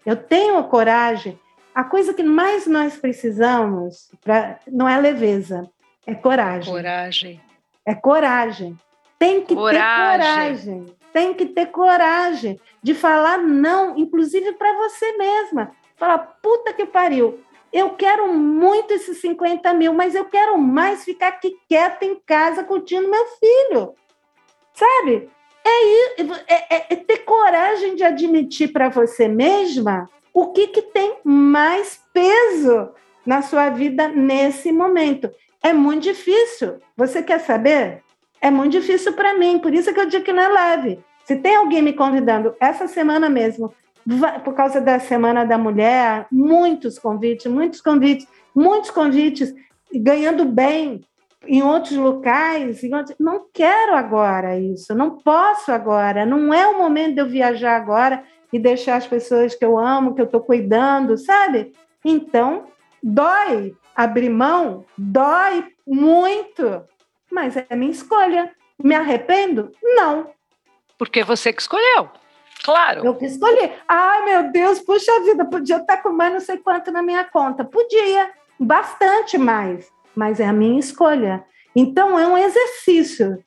Eu tenho coragem. A coisa que mais nós precisamos pra, não é leveza, é coragem. Coragem. É coragem. Tem que Coragem. ter coragem. Tem que ter coragem de falar não, inclusive para você mesma. Falar, puta que pariu, eu quero muito esses 50 mil, mas eu quero mais ficar aqui quieta em casa curtindo meu filho. Sabe? É, é- é- é ter coragem de admitir para você mesma o que, que tem mais peso na sua vida nesse momento. É muito difícil. Você quer saber? É muito difícil para mim, por isso que eu digo que não é leve. Se tem alguém me convidando essa semana mesmo, por causa da Semana da Mulher, muitos convites, muitos convites, muitos convites, ganhando bem em outros locais. em outros- Não quero agora isso, não posso agora, não é o momento de eu viajar agora e deixar as pessoas que eu amo, que eu estou cuidando, sabe? Então, dói abrir mão, dói muito, mas é minha escolha. Me arrependo? Não. Porque você que escolheu. Claro. Eu que escolhi. Ai, meu Deus, puxa vida, podia estar com mais não sei quanto na minha conta. Podia, bastante mais, mas é a minha escolha. Então, é um exercício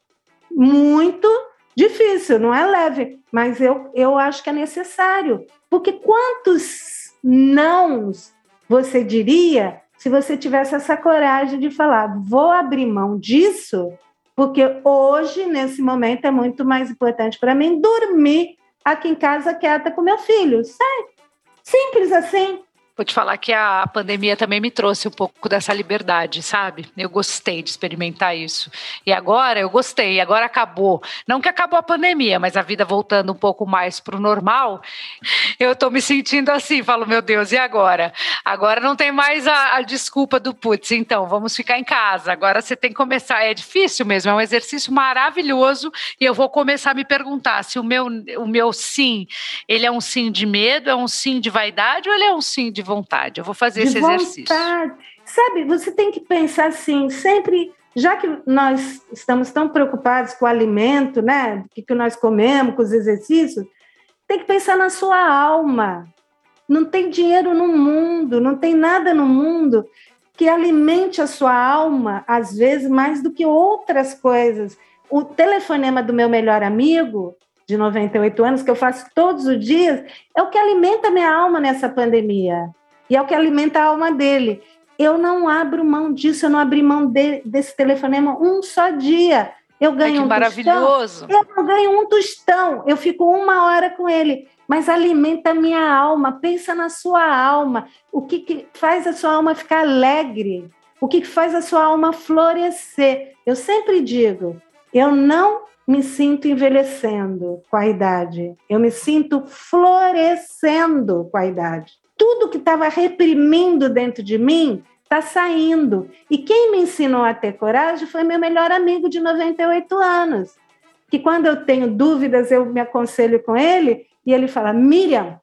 muito difícil, não é leve, mas eu, eu acho que é necessário. Porque quantos nãos você diria se você tivesse essa coragem de falar, vou abrir mão disso, porque hoje, nesse momento, é muito mais importante para mim dormir aqui em casa quieta com meu filho. Sai. Simples assim. Vou te falar que a pandemia também me trouxe um pouco dessa liberdade, sabe? Eu gostei de experimentar isso. E agora eu gostei, agora acabou. Não que acabou a pandemia, mas a vida voltando um pouco mais para o normal, eu tô me sentindo assim, falo, meu Deus, e agora? Agora não tem mais a, a desculpa do putz, então vamos ficar em casa. Agora você tem que começar. É difícil mesmo, é um exercício maravilhoso. E eu vou começar a me perguntar se o meu, o meu sim, ele é um sim de medo, é um sim de vaidade ou ele é um sim de vontade. Eu vou fazer de esse exercício. vontade. Sabe, você tem que pensar assim, sempre, já que nós estamos tão preocupados com o alimento, né? O que, que nós comemos, com os exercícios, tem que pensar na sua alma. Não tem dinheiro no mundo, não tem nada no mundo que alimente a sua alma, às vezes, mais do que outras coisas. O telefonema do meu melhor amigo, de 98 anos, que eu faço todos os dias, é o que alimenta a minha alma nessa pandemia. E é o que alimenta a alma dele. Eu não abro mão disso, eu não abri mão de, desse telefonema um só dia. Eu Ai, ganho que um maravilhoso. tostão, eu não ganho um tostão, eu fico uma hora com ele, mas alimenta a minha alma. Pensa na sua alma. O que, que faz a sua alma ficar alegre? O que, que faz a sua alma florescer? Eu sempre digo, eu não me sinto envelhecendo com a idade, eu me sinto florescendo com a idade. Tudo que estava reprimindo dentro de mim está saindo. E quem me ensinou a ter coragem foi meu melhor amigo de 98 anos. Que quando eu tenho dúvidas, eu me aconselho com ele e ele fala: Miriam,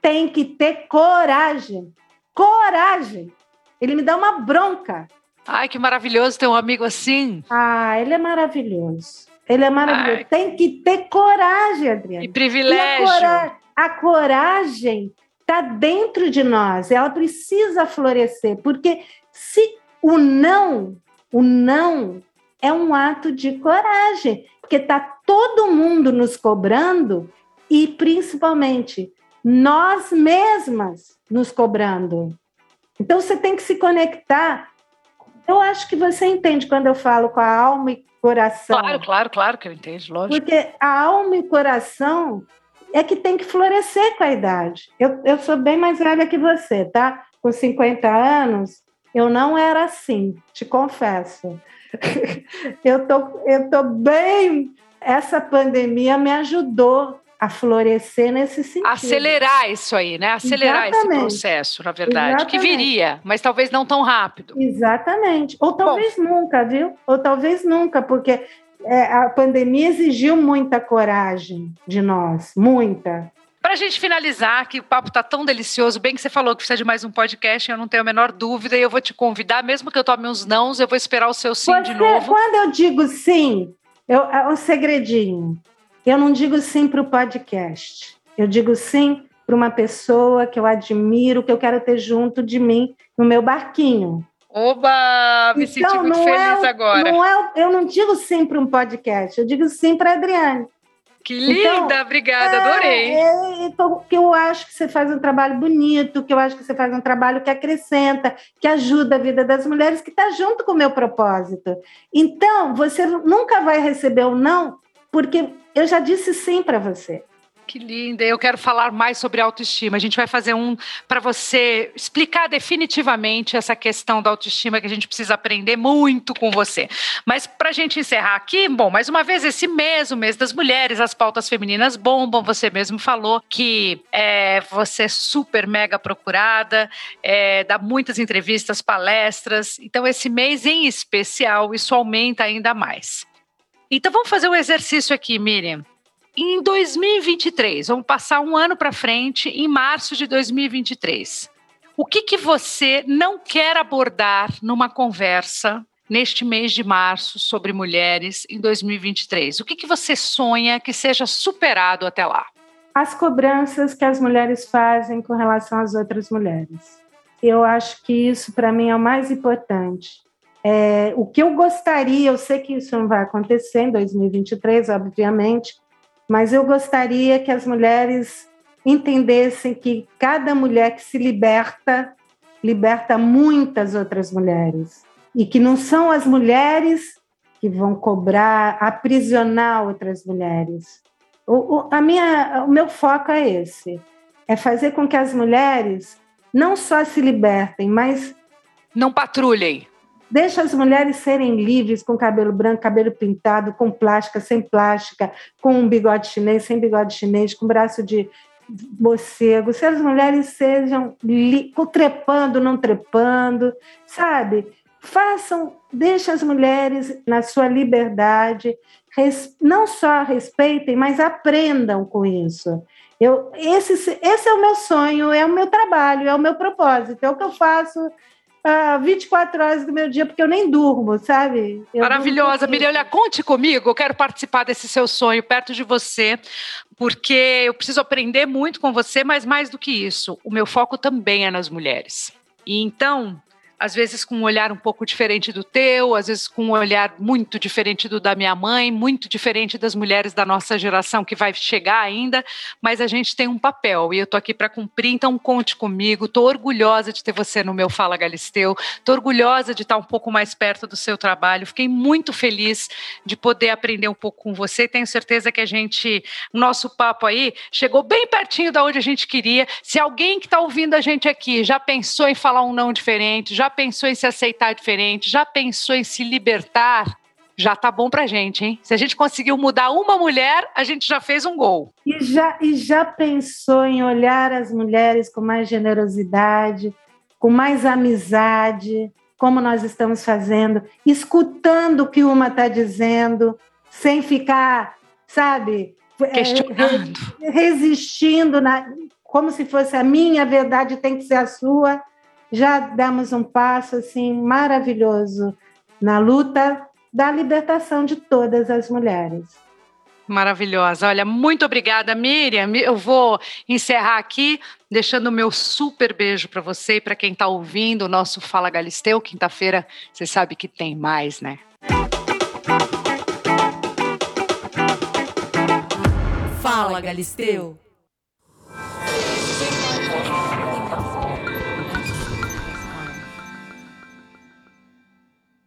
tem que ter coragem. Coragem. Ele me dá uma bronca. Ai, que maravilhoso ter um amigo assim. Ah, ele é maravilhoso. Ele é maravilhoso. Ai. Tem que ter coragem, Adriana. Que E a, privilégio. cora- a coragem está dentro de nós, ela precisa florescer, porque se o não, o não é um ato de coragem, porque está todo mundo nos cobrando e principalmente nós mesmas nos cobrando. Então você tem que se conectar. Eu acho que você entende quando eu falo com a alma e coração. Claro, claro, claro que eu entendo, lógico. Porque a alma e o coração é que tem que florescer com a idade. Eu, eu sou bem mais velha que você, tá? Com 50 anos, eu não era assim, te confesso. eu, tô, eu tô bem essa pandemia me ajudou a florescer nesse sentido. Acelerar isso aí, né? Acelerar Exatamente. esse processo, na verdade. Que Exatamente. viria, mas talvez não tão rápido. Exatamente. Ou talvez nunca, viu? Ou talvez nunca, porque é, a pandemia exigiu muita coragem de nós, muita. Pra gente finalizar, que o papo tá tão delicioso, bem que você falou que precisa de mais um podcast, eu não tenho a menor dúvida, e eu vou te convidar, mesmo que eu tome uns nãos, eu vou esperar o seu sim de Você- novo. Quando eu digo sim, eu, é um segredinho. Eu não digo sim para o podcast. Eu digo sim para uma pessoa que eu admiro, que eu quero ter junto de mim no meu barquinho. Oba! Me senti muito não feliz é agora. Não é, eu não digo sim para um podcast, eu digo sim para Adriane. Que linda! Então, Obrigada, adorei. É, é, então, que eu acho que você faz um trabalho bonito, que eu acho que você faz um trabalho que acrescenta, que ajuda a vida das mulheres, que está junto com o meu propósito. Então, você nunca vai receber o não, porque eu já disse sim para você. Que linda! Eu quero falar mais sobre autoestima. A gente vai fazer um para você explicar definitivamente essa questão da autoestima que a gente precisa aprender muito com você. Mas para a gente encerrar aqui, bom, mais uma vez, esse mês, o mês das mulheres, as pautas femininas bombam. Você mesmo falou que é, você é super mega procurada, é, dá muitas entrevistas, palestras. Então, esse mês em especial, isso aumenta ainda mais. Então, vamos fazer um exercício aqui, Miriam. Em 2023, vamos passar um ano para frente, em março de 2023. O que, que você não quer abordar numa conversa neste mês de março sobre mulheres em 2023? O que, que você sonha que seja superado até lá? As cobranças que as mulheres fazem com relação às outras mulheres. Eu acho que isso, para mim, é o mais importante. É, o que eu gostaria, eu sei que isso não vai acontecer em 2023, obviamente, mas eu gostaria que as mulheres entendessem que cada mulher que se liberta, liberta muitas outras mulheres. E que não são as mulheres que vão cobrar, aprisionar outras mulheres. O, o, a minha, o meu foco é esse: é fazer com que as mulheres não só se libertem, mas Não patrulhem. Deixa as mulheres serem livres com cabelo branco, cabelo pintado, com plástica, sem plástica, com um bigode chinês, sem bigode chinês, com braço de morcego. Se as mulheres sejam trepando, não trepando, sabe? Façam, deixem as mulheres na sua liberdade, não só respeitem, mas aprendam com isso. Eu, esse, esse é o meu sonho, é o meu trabalho, é o meu propósito, é o que eu faço ah, 24 horas do meu dia, porque eu nem durmo, sabe? Eu Maravilhosa. olha, conte comigo. Eu quero participar desse seu sonho perto de você, porque eu preciso aprender muito com você, mas mais do que isso, o meu foco também é nas mulheres. E então, às vezes com um olhar um pouco diferente do teu, às vezes com um olhar muito diferente do da minha mãe, muito diferente das mulheres da nossa geração que vai chegar ainda, mas a gente tem um papel e eu tô aqui para cumprir, então conte comigo. Tô orgulhosa de ter você no meu Fala Galisteu, tô orgulhosa de estar um pouco mais perto do seu trabalho. Fiquei muito feliz de poder aprender um pouco com você. Tenho certeza que a gente, nosso papo aí chegou bem pertinho da onde a gente queria. Se alguém que está ouvindo a gente aqui já pensou em falar um não diferente, já pensou em se aceitar diferente, já pensou em se libertar, já tá bom pra gente, hein? Se a gente conseguiu mudar uma mulher, a gente já fez um gol. E já, e já pensou em olhar as mulheres com mais generosidade, com mais amizade, como nós estamos fazendo, escutando o que uma está dizendo, sem ficar, sabe, é, Questionando. resistindo, na, como se fosse a minha verdade tem que ser a sua. Já damos um passo assim maravilhoso na luta da libertação de todas as mulheres. Maravilhosa. Olha, muito obrigada, Miriam. Eu vou encerrar aqui, deixando o meu super beijo para você e para quem está ouvindo o nosso Fala Galisteu. Quinta-feira, você sabe que tem mais, né? Fala Galisteu.